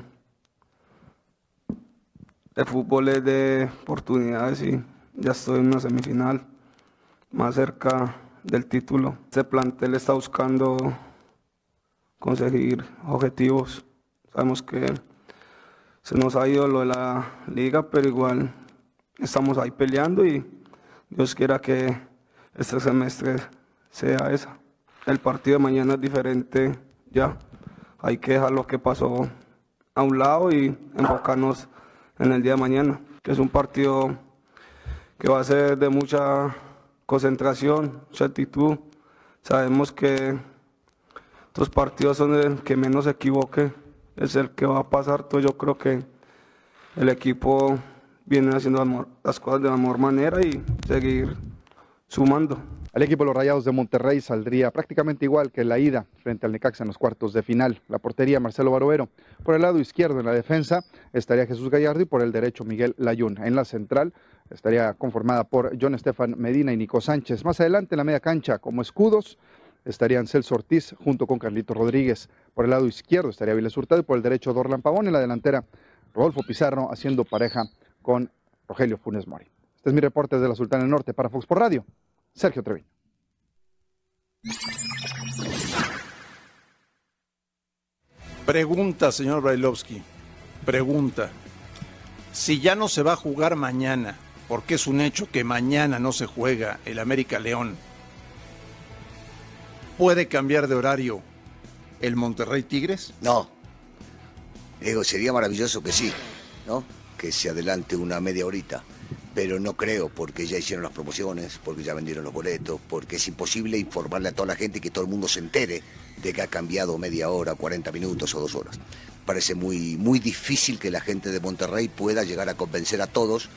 S9: el fútbol es de oportunidades y ya estoy en una semifinal, más cerca del título. Este plantel está buscando conseguir objetivos. Sabemos que se nos ha ido lo de la liga, pero igual estamos ahí peleando y Dios quiera que este semestre sea esa. El partido de mañana es diferente ya. Hay que dejar lo que pasó a un lado y enfocarnos en el día de mañana, que es un partido que va a ser de mucha concentración, mucha actitud. Sabemos que estos partidos son el que menos se equivoque, es el que va a pasar todo. Yo creo que el equipo viene haciendo las cosas de la mejor manera y seguir sumando.
S8: El equipo de los Rayados de Monterrey saldría prácticamente igual que la ida frente al Necaxa en los cuartos de final. La portería Marcelo Barovero. Por el lado izquierdo en la defensa estaría Jesús Gallardo y por el derecho Miguel Layún. En la central estaría conformada por John Estefan Medina y Nico Sánchez. Más adelante en la media cancha, como escudos, estarían Celso Ortiz junto con Carlito Rodríguez. Por el lado izquierdo estaría Viles Hurtado y por el derecho Dorlan Pavón. En la delantera, Rodolfo Pizarro haciendo pareja con Rogelio Funes Mori. Este es mi reporte desde la Sultana del Norte para Fox por Radio. Sergio Treviño.
S3: Pregunta, señor Brailovsky. Pregunta. Si ya no se va a jugar mañana, porque es un hecho que mañana no se juega el América León, ¿puede cambiar de horario el Monterrey Tigres?
S4: No. Digo, sería maravilloso que sí, ¿no? Que se adelante una media horita. Pero no creo, porque ya hicieron las promociones, porque ya vendieron los boletos, porque es imposible informarle a toda la gente y que todo el mundo se entere de que ha cambiado media hora, 40 minutos o dos horas parece muy, muy difícil que la gente de Monterrey pueda llegar a convencer a todos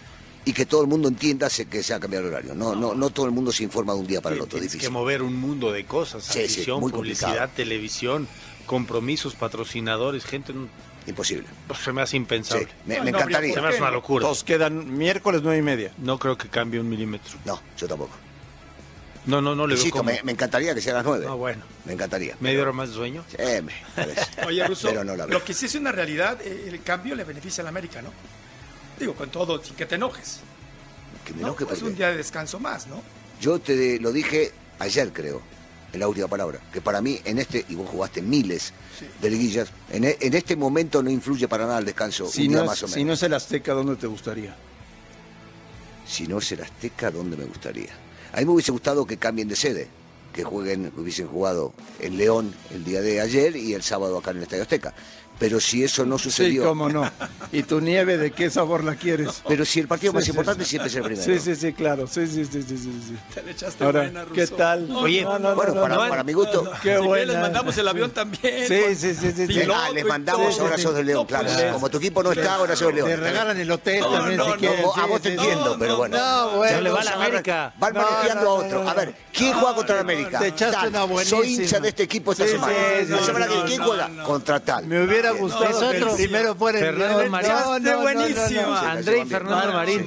S4: y que todo el mundo entienda que se ha cambiado el horario. No, no, no todo el mundo se informa de un día para el otro.
S5: Tienes
S4: difícil.
S5: que mover un mundo de cosas,
S4: Sí, sí,
S5: afición, publicidad,
S4: complicado.
S5: televisión, compromisos, patrocinadores, gente,
S4: Imposible.
S5: pues, se me hace impensable.
S4: Sí, me,
S3: No,
S4: me
S3: no
S4: encantaría.
S5: Se me hace una locura.
S3: Todos quedan miércoles nueve y media.
S5: No creo que cambie un milímetro.
S4: No, yo tampoco.
S5: No, no, no le veo cómo.
S4: me, me encantaría que sea a las nueve.
S5: No, bueno.
S4: Me encantaría.
S5: ¿Media hora más de sueño?
S4: Sí, me parece.
S6: Oye, Russo,
S4: Pero no la veo.
S6: lo que sí es una realidad, eh, el cambio le beneficia a la América, ¿no? Digo, con todo, sin que te enojes.
S4: Que me
S6: ¿no?
S4: enoje
S6: es
S4: porque
S6: un día de descanso más, ¿no?
S4: yo te lo dije ayer, creo, en la última palabra, que para mí en este, y vos jugaste miles de liguillas, en, e- en este momento no influye para nada el descanso,
S3: Si
S4: un día
S3: no,
S4: más o
S3: es,
S4: menos.
S3: si no es el Azteca, ¿dónde te gustaría?
S4: Si no es el Azteca, ¿dónde me gustaría? A mí me hubiese gustado que cambien de sede, que jueguen, que hubiesen jugado en León el día de ayer y el sábado acá en el Estadio Azteca. Pero si eso no
S3: Sí,
S4: sucedió,
S3: cómo no. ¿Y tu nieve de qué sabor la quieres?
S4: pero si el partido
S3: Sí,
S4: más
S3: sí,
S4: importante
S3: sí.
S4: siempre es el primero.
S3: Sí, sí, sí, claro. Sí, sí, sí, sí, sí, sí.
S6: Te le echaste
S3: Ahora,
S6: buena, Russo.
S3: ¿qué tal?
S5: Oye,
S3: No, no,
S4: bueno,
S3: no,
S4: para,
S3: no.
S4: para mi gusto.
S3: Qué
S6: Si
S3: buena.
S6: les mandamos el avión también.
S3: Sí, sí, sí, sí, sí.
S6: piloto
S4: Ah, les mandamos, ahora sos de León,
S6: No,
S4: claro.
S6: pues,
S4: Como tu equipo no está, ahora sos de León.
S10: Te regalan el hotel
S6: No,
S10: también
S6: no,
S10: si
S6: no,
S10: quieres.
S4: No, a
S10: sí,
S4: vos te
S10: sí,
S4: entiendo,
S10: sí.
S4: pero bueno.
S10: No, bueno.
S5: Ya le va a la América.
S4: Van
S10: No,
S4: manoteando
S10: no,
S4: a otro. A ver, ¿quién juega contra la América?
S10: Te echaste
S4: Tal.
S10: una
S4: Soy
S10: buenísima.
S4: hincha de este equipo esta
S3: Sí,
S4: semana.
S3: sí,
S4: la
S3: sí,
S4: semana que
S3: no,
S4: ¿quién juega? Contra tal.
S3: Me hubiera Gustado que el
S10: Primero fuera el
S5: Fernando. Marín.
S10: No,
S6: buenísima.
S5: André y Fernando Marín.
S10: ¿eh?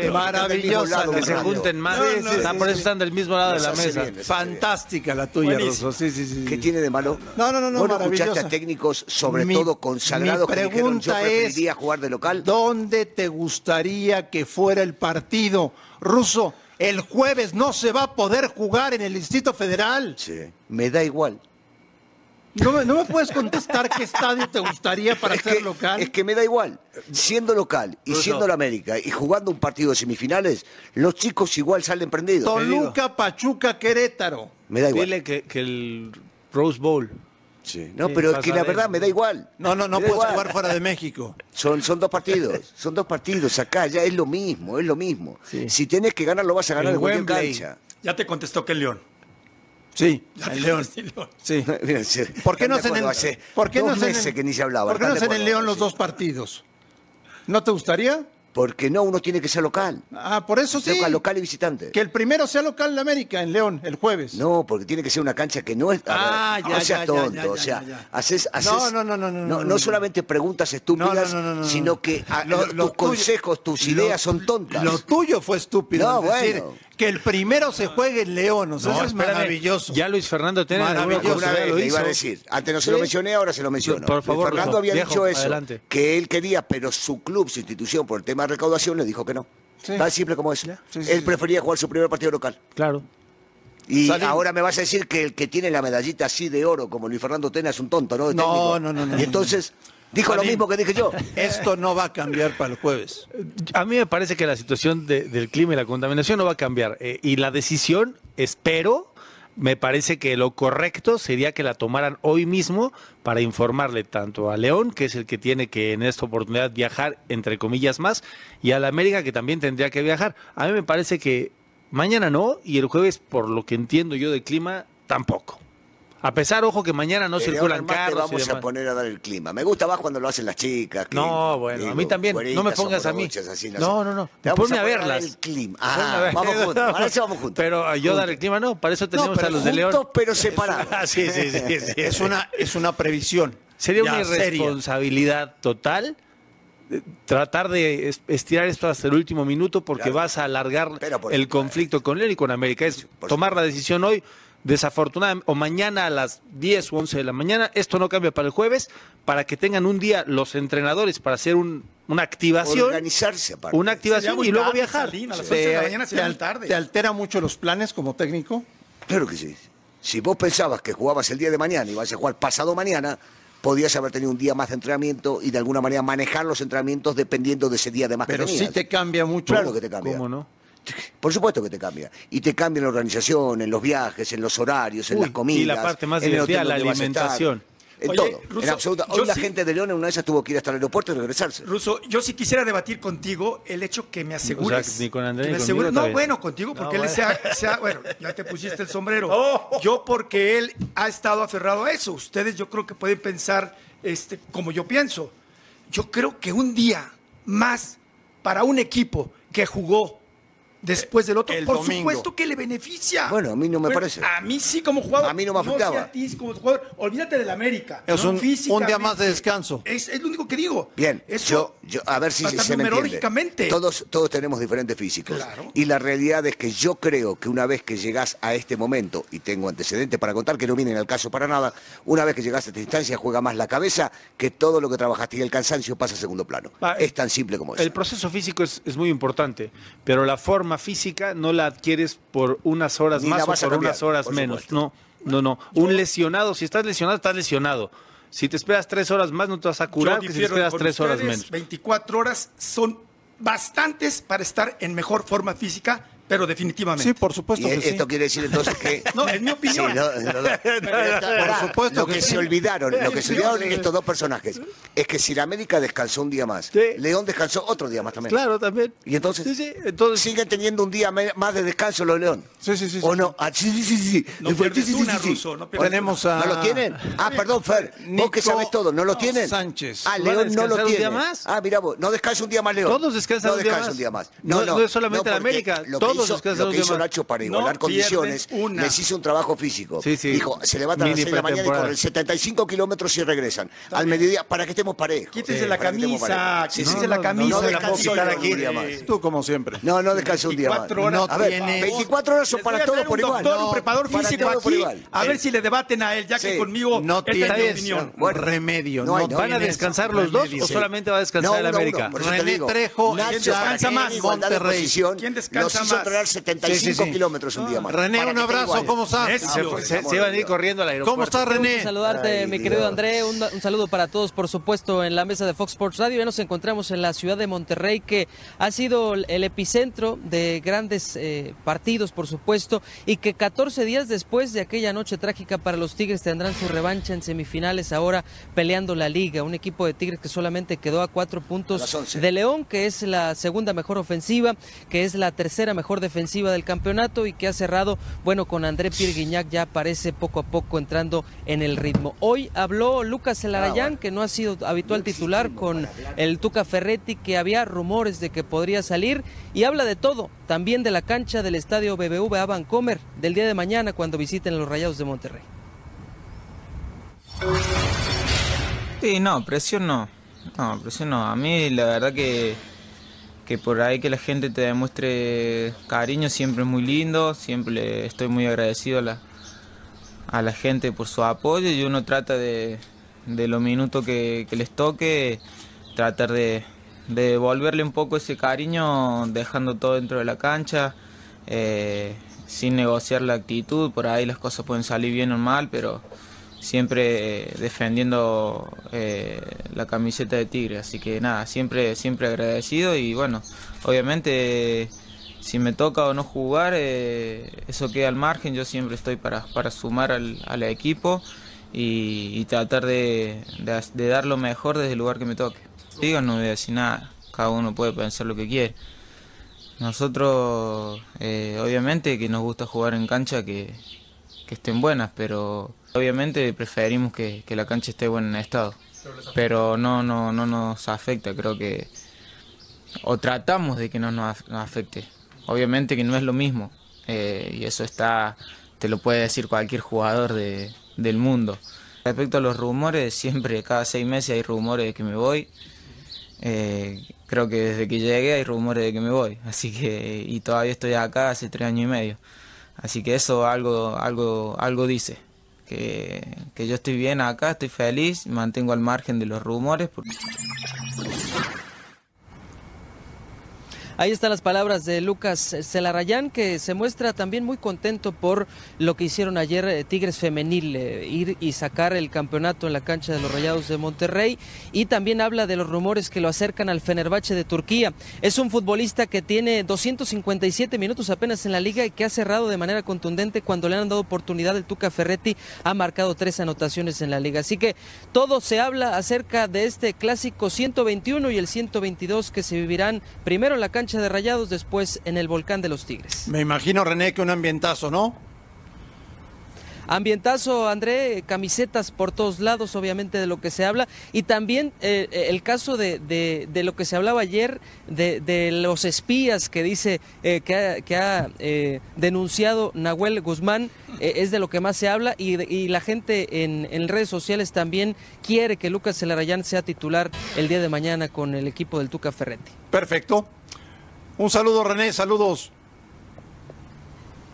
S4: Que
S10: Maravillosa.
S5: Que se junten más. Ah, por eso están del mismo lado de la mesa.
S3: Fantástica la tuya,
S6: Buenísimo.
S3: Russo. Sí, sí, sí.
S4: ¿Qué tiene de malo?
S10: No, no, no, no,
S4: Vos no escuchaste a técnicos, sobre todo consagrados, que dijeron yo
S10: pregunta es,
S4: preferiría jugar de local.
S10: ¿Dónde te gustaría que fuera el partido? Ruso, el jueves no se va a poder jugar en el Distrito Federal.
S4: Sí. Me da igual.
S10: No me, no me puedes contestar qué estadio te gustaría para
S4: es
S10: ser
S4: que,
S10: local.
S4: Es que me da igual. Siendo local y siendo la América y jugando un partido de semifinales, los chicos igual salen prendidos.
S10: Toluca, Pachuca, Querétaro.
S4: Me da igual.
S5: Dile que, que el Rose Bowl
S4: Sí. No,
S6: Sí,
S4: pero es que la verdad me da igual.
S10: No, no, no puedes
S4: igual.
S10: jugar fuera de México.
S4: Son, son dos partidos, son dos partidos acá, ya es lo mismo, es lo mismo.
S6: Sí.
S4: Si tenés que ganar, lo vas a ganar
S6: En
S4: cualquier cancha.
S6: Ya te contestó que el León.
S10: Sí, el León. Sí.
S4: Se-
S10: ¿Por qué no
S4: de
S10: en,
S4: acuerdo, hace
S10: ¿por qué no en-
S4: meses que ni se hablaba.
S10: ¿Por qué no
S4: de
S10: en León los dos partidos? ¿No te gustaría?
S4: Porque no, uno tiene que ser local.
S10: Ah, por eso sí.
S4: Local, local y visitante.
S10: Que el primero sea local en América, en León, el jueves.
S4: No, porque tiene que ser una cancha que no es.
S10: Ah,
S4: ver,
S10: ya,
S4: no seas
S10: ya,
S4: tonto.
S10: ya,
S4: o sea,
S10: ya, ya.
S4: haces. haces-
S10: No, no, no, no, no, no, no.
S4: solamente preguntas estúpidas,
S10: No, no, no, no, no.
S4: sino que ah,
S10: Lo-
S4: lo-
S10: lo
S4: tus
S10: tuyo-
S4: consejos, tus
S10: lo-
S4: ideas son tontas.
S10: Lo tuyo fue estúpido.
S4: No,
S10: es decir,
S4: bueno.
S10: Que el primero se juegue en León. O sea,
S5: No,
S10: eso es
S5: espérame.
S10: maravilloso.
S5: Ya Luis Fernando tiene
S10: Maravilloso.
S4: Una vez
S5: lo
S4: le iba a decir, antes no se lo mencioné, ahora se lo menciono.
S5: Por favor,
S4: Fernando
S5: Ruso.
S4: había
S5: Viejo,
S4: dicho eso,
S5: adelante.
S4: que él quería, pero su club, su institución, por el tema de recaudación, le dijo que no.
S10: Sí.
S4: Tan simple como eso.
S10: Sí, sí,
S4: él prefería jugar su primer partido local.
S5: Claro.
S4: Y
S10: Salim.
S4: ahora me vas a decir que el que tiene la medallita así de oro, como Luis Fernando Tena, es un tonto, ¿no? De
S10: No, no, no, no,
S4: Y
S10: no.
S4: entonces dijo lo mismo que dije yo.
S10: Esto no va a cambiar para el jueves.
S5: A mí me parece que la situación de- del clima y la contaminación no va a cambiar. Eh, y la decisión, espero, me parece que lo correcto sería que la tomaran hoy mismo para informarle tanto a León, que es el que tiene que en esta oportunidad viajar, entre comillas, más, y a la América, que también tendría que viajar. A mí me parece que mañana no, y el jueves, por lo que entiendo yo del clima, tampoco. A pesar, ojo, que mañana no
S4: Eh,
S5: circulan
S4: te
S5: carros. y
S4: vamos a poner a dar el clima. Me gusta más cuando lo hacen las chicas. que-
S5: No, bueno, a mí también. No me pongas a mí. No, no, no.
S4: Te
S5: Ponme a
S4: poner
S5: verlas.
S4: el clima.
S5: Ponme a
S4: Ah,
S5: ver.
S4: vamos juntos. Para eso vamos juntos.
S5: Pero a yo dar el clima no, para eso tenemos
S4: pero
S5: a los de León.
S4: juntos, pero separados.
S5: Ah, sí, sí, sí, sí.
S10: Es una, es una previsión.
S5: Sería
S10: Ya,
S5: una
S10: seria.
S5: irresponsabilidad total eh, tratar de es- estirar esto hasta el último minuto porque
S4: Claro.
S5: vas a alargar
S4: Pero por
S5: el conflicto con León y con América. Es tomar la decisión hoy, desafortunadamente, o mañana a las 10 o 11 de la mañana. Esto no cambia para el jueves, para que tengan un día los entrenadores para hacer un- una activación.
S4: Organizarse aparte.
S5: Una activación y luego
S6: tarde,
S5: viajar.
S6: A las
S10: ¿Te,
S6: 11 de la mañana
S10: te
S6: sería
S10: al-
S6: muy tarde.
S10: te altera mucho los planes como técnico?
S4: Claro que sí. Si vos pensabas que jugabas el día de mañana y vas a jugar pasado mañana, podías haber tenido un día más de entrenamiento y de alguna manera manejar los entrenamientos dependiendo de ese día de más
S10: Pero
S4: que
S10: sí te cambia mucho.
S4: Claro que te cambia.
S5: ¿Cómo no?
S4: Por supuesto que te cambia. Y te cambia en la organización, en los viajes, en los horarios, en
S5: Uy,
S4: las comidas.
S5: y la parte más
S4: en el hotel
S5: divertida, la alimentación.
S4: En
S6: Oye,
S4: todo, en absoluta. Hoy la
S6: sí-
S4: gente de León en una de esas tuvo que ir hasta el aeropuerto y regresarse.
S6: Ruso, yo sí quisiera debatir contigo el hecho que me asegures.
S5: O sea, ni con Andrés
S6: que me
S5: ni
S6: asegures-
S5: conmigo
S6: No, bueno, contigo, porque
S5: No,
S6: él
S5: bueno.
S6: sea, sea- bueno, ya te pusiste el sombrero.
S5: Oh.
S6: Yo porque él ha estado aferrado a eso. Ustedes yo creo que pueden pensar este, como yo pienso. Yo creo que un día más para un equipo que jugó después del otro,
S10: El
S6: por
S10: domingo.
S6: supuesto que le beneficia.
S4: Bueno, a mí no me parece.
S6: A mí sí como jugador.
S4: A mí no me afectaba.
S6: sé a ti como jugador. Olvídate del América.
S10: Es
S6: ¿no?
S10: un- un día más de descanso.
S6: Es, es lo único que digo.
S4: Bien,
S6: Eso,
S4: yo, yo, a ver si se me entiende. Todos, todos tenemos diferentes físicos.
S6: Claro.
S4: Y la realidad es que yo creo que una vez que llegás a este momento, y tengo antecedentes para contar que no vienen al caso para nada, una vez que llegas a esta instancia juega más la cabeza que todo lo que trabajaste y el cansancio pasa a segundo plano. Es tan simple como eso.
S5: El proceso físico es, es muy importante, pero la forma física no la adquieres por unas horas
S4: Ni
S5: más o por
S4: cambiar,
S5: unas horas
S4: por
S5: menos. No, no, no. Un lesionado, si estás lesionado, estás lesionado. Si te esperas tres horas más, no te vas a curar que si te esperas tres horas menos.
S6: 24 horas son bastantes para estar en mejor forma física, pero definitivamente.
S10: Sí, por supuesto
S4: Y
S10: que sí.
S4: esto quiere decir entonces que...
S6: No, es mi opinión.
S4: Sí, no, no, no.
S10: Por supuesto
S4: lo
S10: que
S4: que,
S10: sí.
S4: se olvidaron, lo que se olvidaron estos dos personajes es que si la América descansó un día más,
S5: Sí.
S4: León descansó otro día más también.
S5: Claro, también.
S4: Y entonces,
S5: Sí, sí, entonces
S4: siguen teniendo un día más de descanso los León.
S10: Sí, sí, sí,
S4: ¿O
S10: sí.
S4: no? Ah, sí, sí, sí, sí.
S6: No
S4: Sí,
S6: pierdes
S4: sí, sí,
S6: una,
S4: sí, sí.
S6: Russo, no
S10: Tenemos a...
S4: ¿No lo tienen? Ah, perdón, Fer. Vos
S10: Nico
S4: que sabes todo, ¿no lo tienen?
S10: Sánchez.
S4: Ah,
S5: ¿Van a
S4: León no lo
S5: descansar un
S4: tiene.
S5: día más?
S4: Ah, mira vos, no descansa un día más León.
S5: Todos descansan
S4: no
S5: un día
S4: descansa
S5: más.
S4: un día más.
S5: No- no es solamente la América, todos
S4: hizo- Lo que hizo
S5: más.
S4: Nacho para
S6: No
S4: igualar condiciones, les hizo un trabajo físico.
S5: Sí, sí.
S4: Dijo, se levantan a las
S5: Mini
S4: 6 de la mañana y corren 75 kilómetros y regresan. Al mediodía, para que estemos parejos.
S6: Quítese la camisa, quítese la camisa.
S4: no más.
S10: Tú como siempre.
S4: No, no descansa un día más.
S6: 24 horas,
S10: No
S4: a ver,
S10: tiene-
S4: 24 horas son para todos
S6: traer
S4: por igual.
S6: un preparador
S4: para
S6: físico aquí,
S4: igual.
S6: a ver si le debaten a él, ya que conmigo
S10: No tienes
S6: opinión.
S10: Remedio.
S4: No hay, no.
S5: ¿Van a descansar los dos
S10: remedio.
S5: o solamente va a
S4: No,
S5: descansar el América?
S4: uno, por eso te
S10: René
S4: digo,
S10: Trejo,
S4: Nacho
S6: ¿quién descansa más?
S10: Monterrey.
S6: ¿Quién descansa
S4: los hizo
S6: más?
S4: correr 75 kilómetros un día más.
S10: René, un abrazo. ¿cómo estás?
S5: Se, se- se iban a ir corriendo al aeropuerto.
S10: ¿Cómo estás, René?
S11: saludarte,
S4: Ay,
S11: mi querido
S4: Dios.
S11: André. Un, un saludo para todos, por supuesto, en la mesa de Fox Sports Radio. Ya nos encontramos en la ciudad de Monterrey, que ha sido el epicentro de grandes eh, partidos, por supuesto, y que 14 días después de aquella noche trágica para los Tigres tendrán su revancha en semifinales, ahora peleando la liga. Un equipo de Tigres que solamente quedó a cuatro puntos
S4: 11.
S11: de León, que es la segunda mejor ofensiva, que es la tercera mejor defensiva del campeonato y que ha cerrado, bueno, con André Pierre Guignac ya parece poco a poco entrando en el ritmo. Hoy habló Lucas Elarayán, que no ha sido habitual titular con el Tuca Ferretti, que había rumores de que podría salir y habla de todo, también de la cancha del estadio BBVA Vancomer del día de mañana cuando visiten los Rayados de Monterrey.
S12: Sí, no, presión no. No, presión no. A mí la verdad que, que por ahí que la gente te demuestre cariño siempre es muy lindo, siempre estoy muy agradecido a la, a la gente por su apoyo y uno trata de, de los minutos que, que les toque, tratar de, de devolverle un poco ese cariño dejando todo dentro de la cancha, eh, sin negociar la actitud, por ahí las cosas pueden salir bien o mal, pero siempre eh, defendiendo eh, la camiseta de Tigre, así que nada, siempre, siempre agradecido y bueno, obviamente si me toca o no jugar, eh, eso queda al margen, yo siempre estoy para, para sumar al, al equipo y, tratar de, de, dar lo mejor desde el lugar que me toque. Digo, no voy a decir nada, cada uno puede pensar lo que quiere. Nosotros, obviamente que nos gusta jugar en cancha que, que estén buenas, pero obviamente preferimos que, la cancha esté en estado. Pero no, no, no nos afecta, creo que... O tratamos de que no nos afecte. Obviamente que no es lo mismo. eh, y eso está, te lo puede decir cualquier jugador de, del mundo. Respecto a los rumores, siempre cada seis meses hay rumores de que me voy. Eh, creo que desde que llegué hay rumores de que me voy, así que y todavía estoy acá hace tres años y medio, así que eso algo algo algo dice que, yo estoy bien acá, estoy feliz, mantengo al margen de los rumores.
S11: Ahí están las palabras de Lucas Celarayán, que se muestra también muy contento por lo que hicieron ayer eh, Tigres Femenil, eh, ir y sacar el campeonato en la cancha de los Rayados de Monterrey. Y también habla de los rumores que lo acercan al Fenerbahce de Turquía. Es un futbolista que tiene 257 minutos apenas en la liga y que ha cerrado de manera contundente cuando le han dado oportunidad. El Tuca Ferretti ha marcado tres anotaciones en la liga. Así que todo se habla acerca de este clásico 121 y el 122 que se vivirán primero en la cancha de Rayados, después en el Volcán de los Tigres.
S10: Me imagino, René, que un ambientazo, ¿no?
S11: Ambientazo, André, camisetas por todos lados, obviamente, de lo que se habla. Y también eh, eh, el caso de, de- de lo que se hablaba ayer, de, de los espías que dice eh, que ha, que ha, eh, denunciado Nahuel Guzmán, es de lo que más se habla. Y, la gente en, en redes sociales también quiere que Lucas Celarayán sea titular el día de mañana con el equipo del Tuca Ferretti.
S10: Perfecto. Un saludo, René, saludos.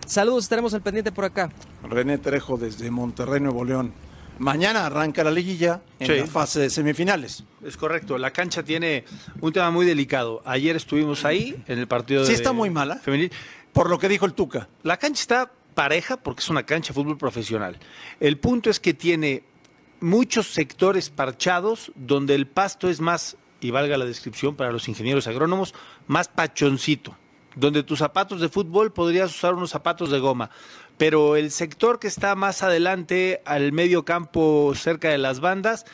S11: Saludos, estaremos al pendiente por acá.
S10: René Trejo desde Monterrey, Nuevo León. Mañana arranca la liguilla en
S5: Sí.
S10: la fase de semifinales.
S5: Es correcto, la cancha tiene un tema muy delicado. Ayer estuvimos ahí en el partido
S10: Sí
S5: de
S10: está muy mala.
S5: femenil.
S10: Por lo que dijo el Tuca.
S5: La cancha está pareja porque es una cancha de fútbol profesional. El punto es que tiene muchos sectores parchados donde el pasto es más, y valga la descripción para los ingenieros agrónomos, más pachoncito. Donde tus zapatos de fútbol podrías usar unos zapatos de goma. Pero el sector que está más adelante, al medio campo, cerca de las bandas,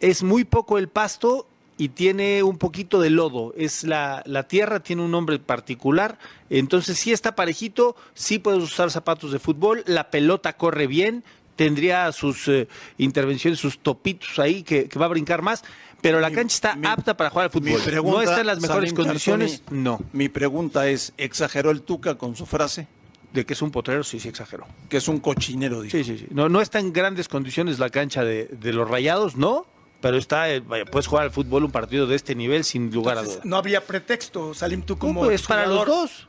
S5: es muy poco el pasto y tiene un poquito de lodo. Es la, la tierra tiene un nombre particular. Entonces sí está parejito, sí puedes usar zapatos de fútbol, la pelota corre bien, tendría sus eh, intervenciones, sus topitos ahí que va a brincar más. Pero la cancha está apta para jugar al fútbol.
S10: pregunta,
S5: no está en las mejores condiciones, no.
S10: Mi pregunta es, ¿exageró el Tuca con su frase?
S5: De que es un potrero, sí, sí exageró.
S10: Que es un cochinero, dijo.
S5: Sí, sí, sí. No, no está en grandes condiciones la cancha de, de los rayados, no. Pero está, eh, vaya, puedes jugar al fútbol un partido de este nivel sin lugar a dudas.
S6: No había pretexto, Salim, tú como
S5: Pues para los dos.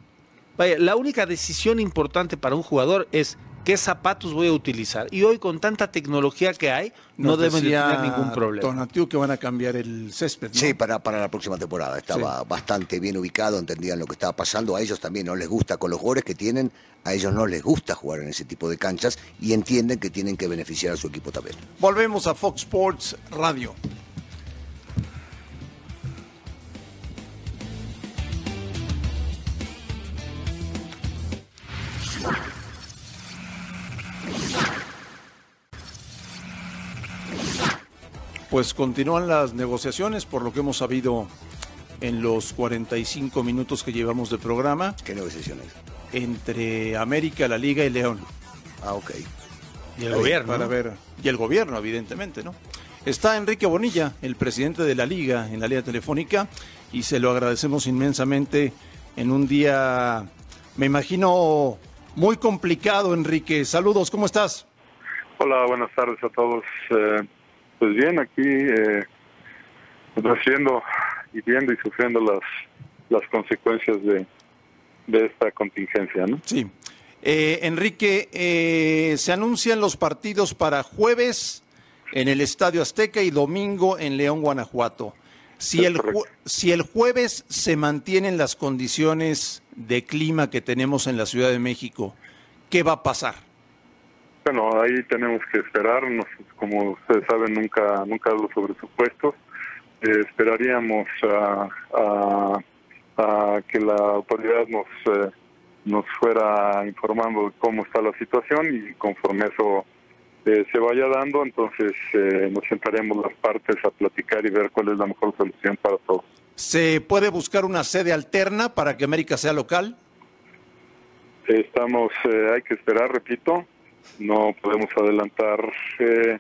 S5: Vaya, la única decisión importante para un jugador es qué zapatos voy a utilizar. Y hoy con tanta tecnología que hay, no deben de tener ningún problema.
S3: Tonatiu que van a cambiar el césped. ¿no?
S4: Sí, para, para la próxima temporada. Estaba bastante bien ubicado, entendían lo que estaba pasando. A ellos también no les gusta, con los jugadores que tienen, a ellos no les gusta jugar en ese tipo de canchas y entienden que tienen que beneficiar a su equipo también.
S3: Volvemos a Fox Sports Radio. Pues continúan las negociaciones, por lo que hemos sabido en los 45 minutos que llevamos de programa.
S4: ¿Qué negociaciones?
S3: Entre América, la Liga y León.
S4: Ah, ok.
S5: Y el gobierno.
S3: Para ver. Y el gobierno, evidentemente, ¿no? Está Enrique Bonilla, el presidente de la Liga, en la Liga Telefónica, y se lo agradecemos inmensamente en un día, me imagino, muy complicado, Enrique. Saludos, ¿cómo estás?
S13: Hola, buenas tardes a todos. Eh, pues bien, aquí eh, recibiendo y viendo y sufriendo las, las consecuencias de, de esta contingencia, ¿no?
S3: Sí. Eh, Enrique, eh, se anuncian los partidos para jueves en el Estadio Azteca y domingo en León, Guanajuato. Si el, si el jueves se mantienen las condiciones de clima que tenemos en la Ciudad de México, ¿qué va a pasar?
S13: Bueno, ahí tenemos que esperar. Nos- como ustedes saben, nunca nunca hablo sobre supuestos. Eh, esperaríamos a, a- a que la autoridad nos eh, nos fuera informando de cómo está la situación y conforme eso eh, se vaya dando, entonces eh, nos sentaremos las partes a platicar y ver cuál es la mejor solución para todos.
S3: ¿Se puede buscar una sede alterna para que América sea local?
S13: Estamos, eh, hay que esperar, repito, no podemos adelantar eh,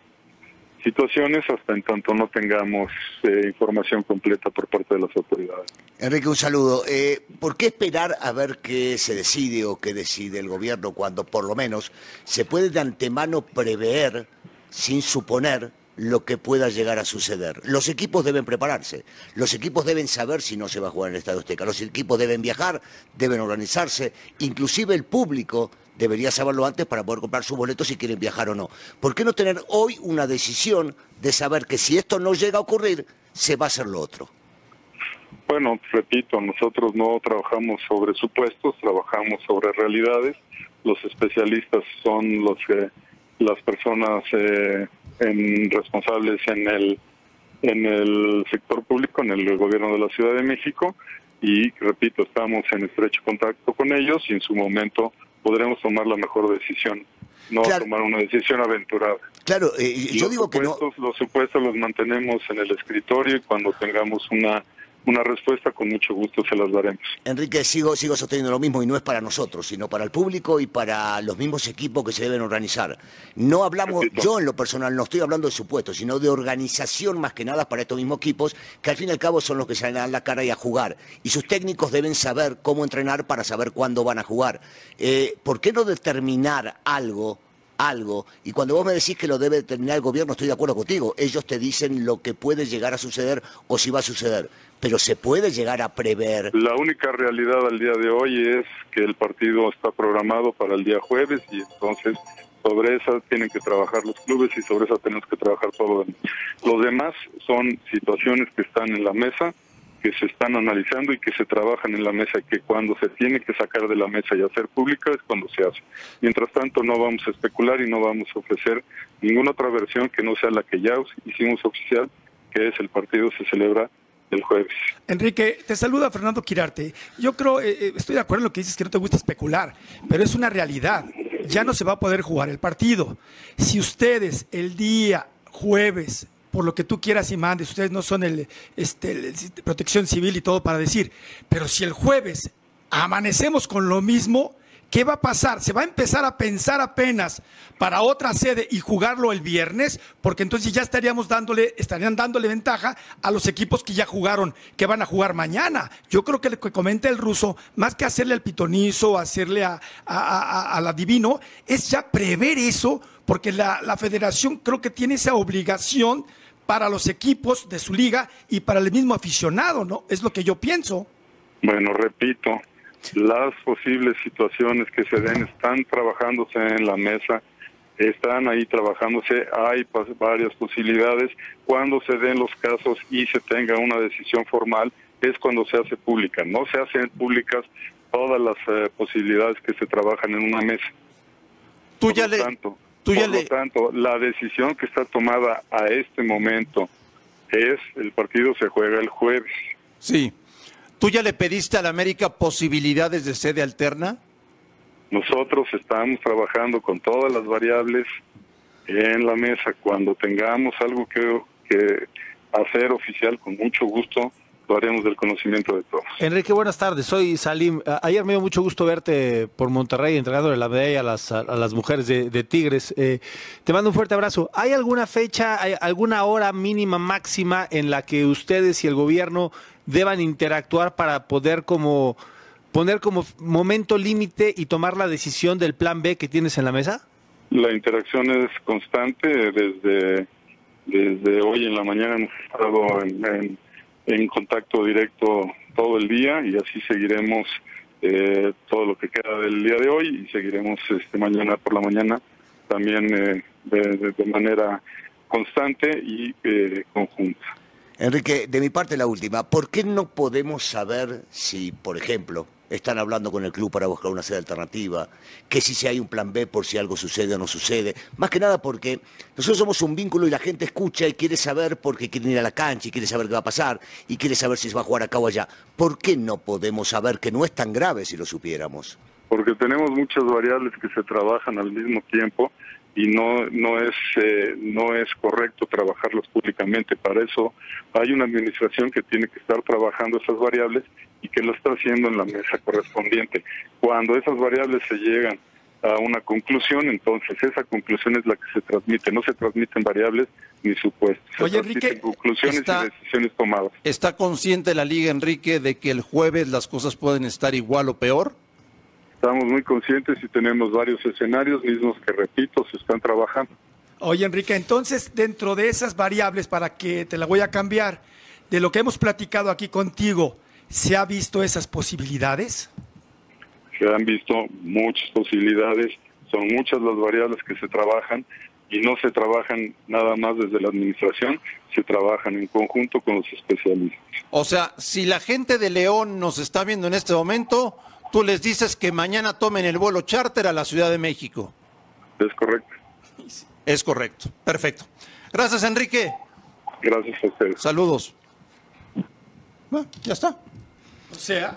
S13: situaciones hasta en tanto no tengamos eh, información completa por parte de las autoridades.
S4: Enrique, un saludo. Eh, ¿Por qué esperar a ver qué se decide o qué decide el gobierno cuando por lo menos se puede de antemano prever, sin suponer, lo que pueda llegar a suceder? Los equipos deben prepararse, los equipos deben saber si no se va a jugar en el Estadio Azteca, los equipos deben viajar, deben organizarse, inclusive el público debería saberlo antes para poder comprar sus boletos si quieren viajar o no. ¿Por qué no tener hoy una decisión de saber que si esto no llega a ocurrir, se va a hacer lo otro?
S13: Bueno, repito, nosotros no trabajamos sobre supuestos, trabajamos sobre realidades. Los especialistas son los que las personas eh, en- responsables en el en el sector público, en el gobierno de la Ciudad de México y repito, estamos en estrecho contacto con ellos y en su momento podremos tomar la mejor decisión, no tomar una decisión aventurada.
S4: Claro, eh, yo
S13: los
S4: digo que no.
S13: Los supuestos los mantenemos en el escritorio y cuando tengamos una, una respuesta, con mucho gusto se las daremos.
S4: Enrique, sigo, sigo sosteniendo lo mismo y no es para nosotros, sino para el público y para los mismos equipos que se deben organizar. No hablamos, yo en lo personal no estoy hablando de supuestos, sino de organización más que nada para estos mismos equipos, que al fin y al cabo son los que se dan la cara y a jugar. Y sus técnicos deben saber cómo entrenar para saber cuándo van a jugar. Eh, ¿Por qué no determinar algo? algo, y cuando vos me decís que lo debe determinar el gobierno, estoy de acuerdo contigo. Ellos te dicen lo que puede llegar a suceder o si va a suceder, pero se puede llegar a prever
S13: La única realidad al día de hoy es que el partido está programado para el día jueves y entonces sobre esa tienen que trabajar los clubes y sobre esa tenemos que trabajar todo lo demás. Los demás son situaciones que están en la mesa, que se están analizando y que se trabajan en la mesa y que cuando se tiene que sacar de la mesa y hacer pública es cuando se hace. Mientras tanto no vamos a especular y no vamos a ofrecer ninguna otra versión que no sea la que ya hicimos oficial, que es el partido se celebra el jueves.
S6: Enrique, te saluda Fernando Quirarte. Yo creo, eh, eh, estoy de acuerdo en lo que dices, que no te gusta especular, pero es una realidad. Ya no se va a poder jugar el partido. Si ustedes el día jueves, por lo que tú quieras y mandes, ustedes no son el, este, el- el- protección civil y todo para decir, pero si el jueves amanecemos con lo mismo, ¿qué va a pasar? ¿Se va a empezar a pensar apenas para otra sede y jugarlo el viernes? Porque entonces ya estaríamos dándole, estarían dándole ventaja a los equipos que ya jugaron, que van a jugar mañana. Yo creo que lo que comenta el ruso, más que hacerle al pitonizo, hacerle a, a, a- a la divino, es ya prever eso, porque la, la federación creo que tiene esa obligación para los equipos de su liga y para el mismo aficionado, ¿no? Es lo que yo pienso.
S13: Bueno, repito, Las posibles situaciones que se den están trabajándose en la mesa, están ahí trabajándose, hay varias posibilidades. Cuando se den los casos y se tenga una decisión formal, es cuando se hace pública. No se hacen públicas todas las eh, posibilidades que se trabajan en una mesa.
S3: Tú ya le...
S13: Tanto, por lo tanto, la decisión que está tomada a este momento es el partido se juega el jueves.
S3: Sí. ¿Tú ya le pediste a la América posibilidades de sede alterna?
S13: Nosotros estamos trabajando con todas las variables en la mesa. Cuando tengamos algo que, que hacer oficial, con mucho gusto, lo haremos del conocimiento de todos.
S5: Enrique, buenas tardes. Soy Salim. Ayer me dio mucho gusto verte por Monterrey entregando la medalla a las, a las mujeres de, Tigres. Eh, te mando un fuerte abrazo. ¿Hay alguna fecha, hay alguna hora mínima, máxima en la que ustedes y el gobierno deban interactuar para poder como poner como momento límite y tomar la decisión del plan B que tienes en la mesa?
S13: La interacción es constante desde, desde hoy en la mañana hemos estado en, en, contacto directo todo el día y así seguiremos eh, todo lo que queda del día de hoy y seguiremos este mañana por la mañana también eh, de, de, manera constante y eh, conjunta.
S4: Enrique, de mi parte la última, ¿por qué no podemos saber si, por ejemplo, están hablando con el club para buscar una sede alternativa, que si, hay un plan B por si algo sucede o no sucede. Más que nada porque nosotros somos un vínculo y la gente escucha y quiere saber porque quiere ir a la cancha y quiere saber qué va a pasar y quiere saber si se va a jugar acá o allá. ¿Por qué no podemos saber que no es tan grave si lo supiéramos?
S13: Porque tenemos muchas variables que se trabajan al mismo tiempo y no no es eh, no es correcto trabajarlos públicamente. Para eso hay una administración que tiene que estar trabajando esas variables y que lo está haciendo en la mesa correspondiente. Cuando esas variables se llegan a una conclusión entonces esa conclusión es la que se transmite. No se transmiten variables ni supuestos. Se
S3: Oye Enrique
S13: conclusiones y decisiones tomadas.
S3: está consciente la liga Enrique de que el jueves las cosas pueden estar igual o peor
S13: Estamos muy conscientes y tenemos varios escenarios mismos que, repito, se están trabajando.
S6: Oye, Enrique, entonces, dentro de esas variables, para que te la voy a cambiar, de lo que hemos platicado aquí contigo, ¿se ha visto esas posibilidades?
S13: Se han visto muchas posibilidades, son muchas las variables que se trabajan y no se trabajan nada más desde la administración, se trabajan en conjunto con los especialistas.
S3: O sea, si la gente de León nos está viendo en este momento, tú les dices que mañana tomen el vuelo charter a la Ciudad de México.
S13: Es correcto.
S3: Es correcto. Perfecto. Gracias, Enrique.
S13: Gracias a ustedes.
S3: Saludos. ya está.
S6: O sea,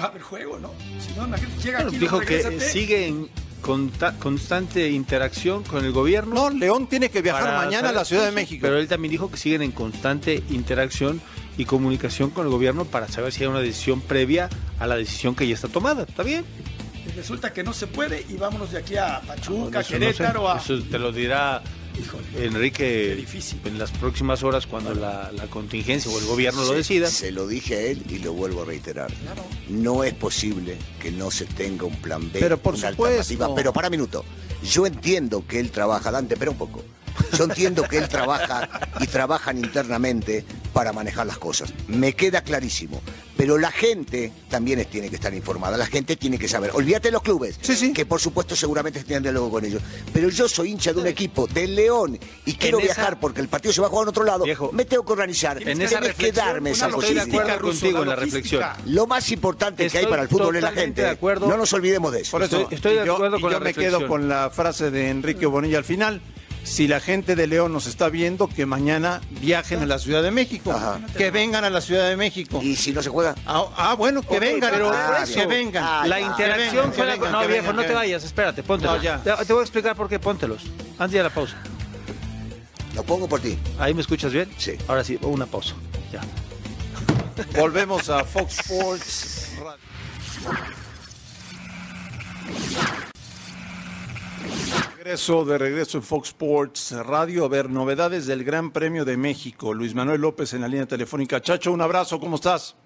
S6: va a haber juego, ¿no? Si no, la gente llega aquí.
S5: Dijo que sigue en constante interacción con el gobierno.
S3: No, León tiene que viajar mañana a la Ciudad de México.
S5: Pero él también dijo que siguen en constante interacción y comunicación con el gobierno para saber si hay una decisión previa a la decisión que ya está tomada. ¿Está bien?
S6: resulta que no se puede y vámonos de aquí a Pachuca, Querétaro. a...
S5: Eso te lo dirá Enrique en las próximas horas cuando la, contingencia o el gobierno lo decida.
S4: Se lo dije a él y lo vuelvo a reiterar. No es posible que no se tenga un plan B,
S3: pero por supuesto.
S4: Pero para minuto, yo entiendo que él trabaja, Dante, pero un poco. Yo entiendo que él trabaja y trabajan internamente para manejar las cosas. Me queda clarísimo. Pero la gente también tiene que estar informada. La gente tiene que saber. Olvídate de los clubes, que por supuesto seguramente tienen diálogo con ellos. Pero yo soy hincha de un equipo del León y quiero viajar porque el partido se va a jugar en otro lado. me tengo que organizar. En esa que darme esa posibilidad.
S5: Estoy de acuerdo contigo en la reflexión.
S4: Lo más importante que hay para el fútbol es la gente. No nos olvidemos de eso.
S3: Por eso estoy, de acuerdo con yo me quedo con la frase de Enrique Bonilla al final si la gente de León nos está viendo, que mañana viajen a la Ciudad de México. Que vengan a la Ciudad de México.
S4: ¿Y si no se juega?
S3: Ah, ah bueno, que vengan. Pero que vengan.
S5: la interacción fue la... No, viejo, no te vayas, espérate, póntelos. Te voy a explicar por qué, póntelos. Antes de la pausa.
S4: Lo pongo por ti.
S5: ¿Ahí me escuchas bien?
S4: Sí.
S5: Ahora sí, una pausa. Ya.
S3: Volvemos a Fox Sports Regreso de regreso en Fox Sports Radio. A ver, novedades del Gran Premio de México. Luis Manuel López en la línea telefónica. Chacho, un abrazo, ¿cómo estás?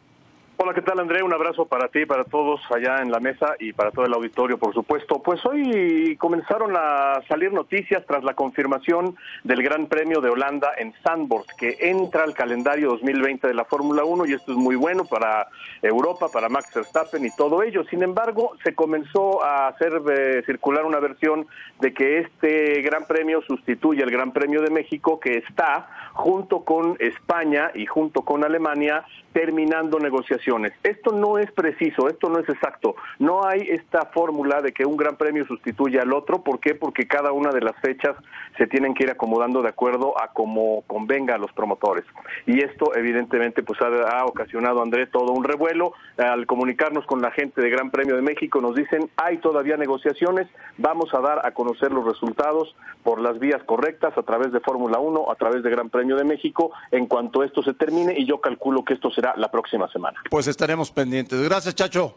S14: Hola, ¿qué tal André? Un abrazo para ti, para todos allá en la mesa y para todo el auditorio, por supuesto. Pues hoy comenzaron a salir noticias tras la confirmación del Gran Premio de Holanda en Zandvoort, que entra al calendario 2020 de la Fórmula 1 y esto es muy bueno para Europa, para Max Verstappen y todo ello. Sin embargo, se comenzó a hacer eh, circular una versión de que este Gran Premio sustituye al Gran Premio de México, que está junto con España y junto con Alemania terminando negociaciones. Esto no es preciso, esto no es exacto. No hay esta fórmula de que un gran premio sustituya al otro. ¿Por qué? Porque cada una de las fechas se tienen que ir acomodando de acuerdo a cómo convenga a los promotores. Y esto evidentemente pues ha, ocasionado, Andrés, todo un revuelo. Al comunicarnos con la gente de Gran Premio de México nos dicen hay todavía negociaciones, vamos a dar a conocer los resultados por las vías correctas a través de Fórmula 1, a través de Gran Premio de México en cuanto esto se termine y yo calculo que esto será la próxima semana.
S3: Pues estaremos pendientes. Gracias, Chacho.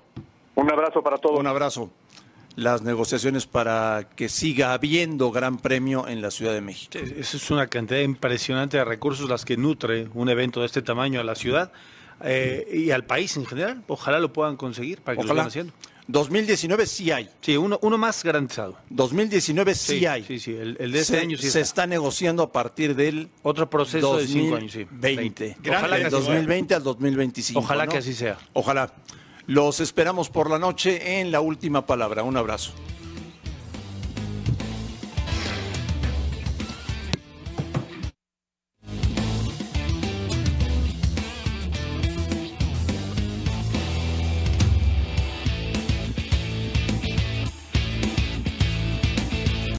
S14: Un abrazo para todos.
S3: Un abrazo. Las negociaciones para que siga habiendo gran premio en la Ciudad de México.
S5: Esa es una cantidad impresionante de recursos las que nutre un evento de este tamaño a la ciudad eh, y al país en general. Ojalá lo puedan conseguir para que lo sigan haciendo.
S3: 2019 sí hay.
S5: Sí, uno, uno más garantizado.
S3: 2019 sí, hay.
S5: Sí, sí, el, de este año sí
S3: Se está. negociando a partir del
S5: otro proceso de cinco años,
S3: sí. 20. Ojalá del 2020 al 2025.
S5: Ojalá que así sea.
S3: Ojalá. Los esperamos por la noche en la última palabra. Un abrazo.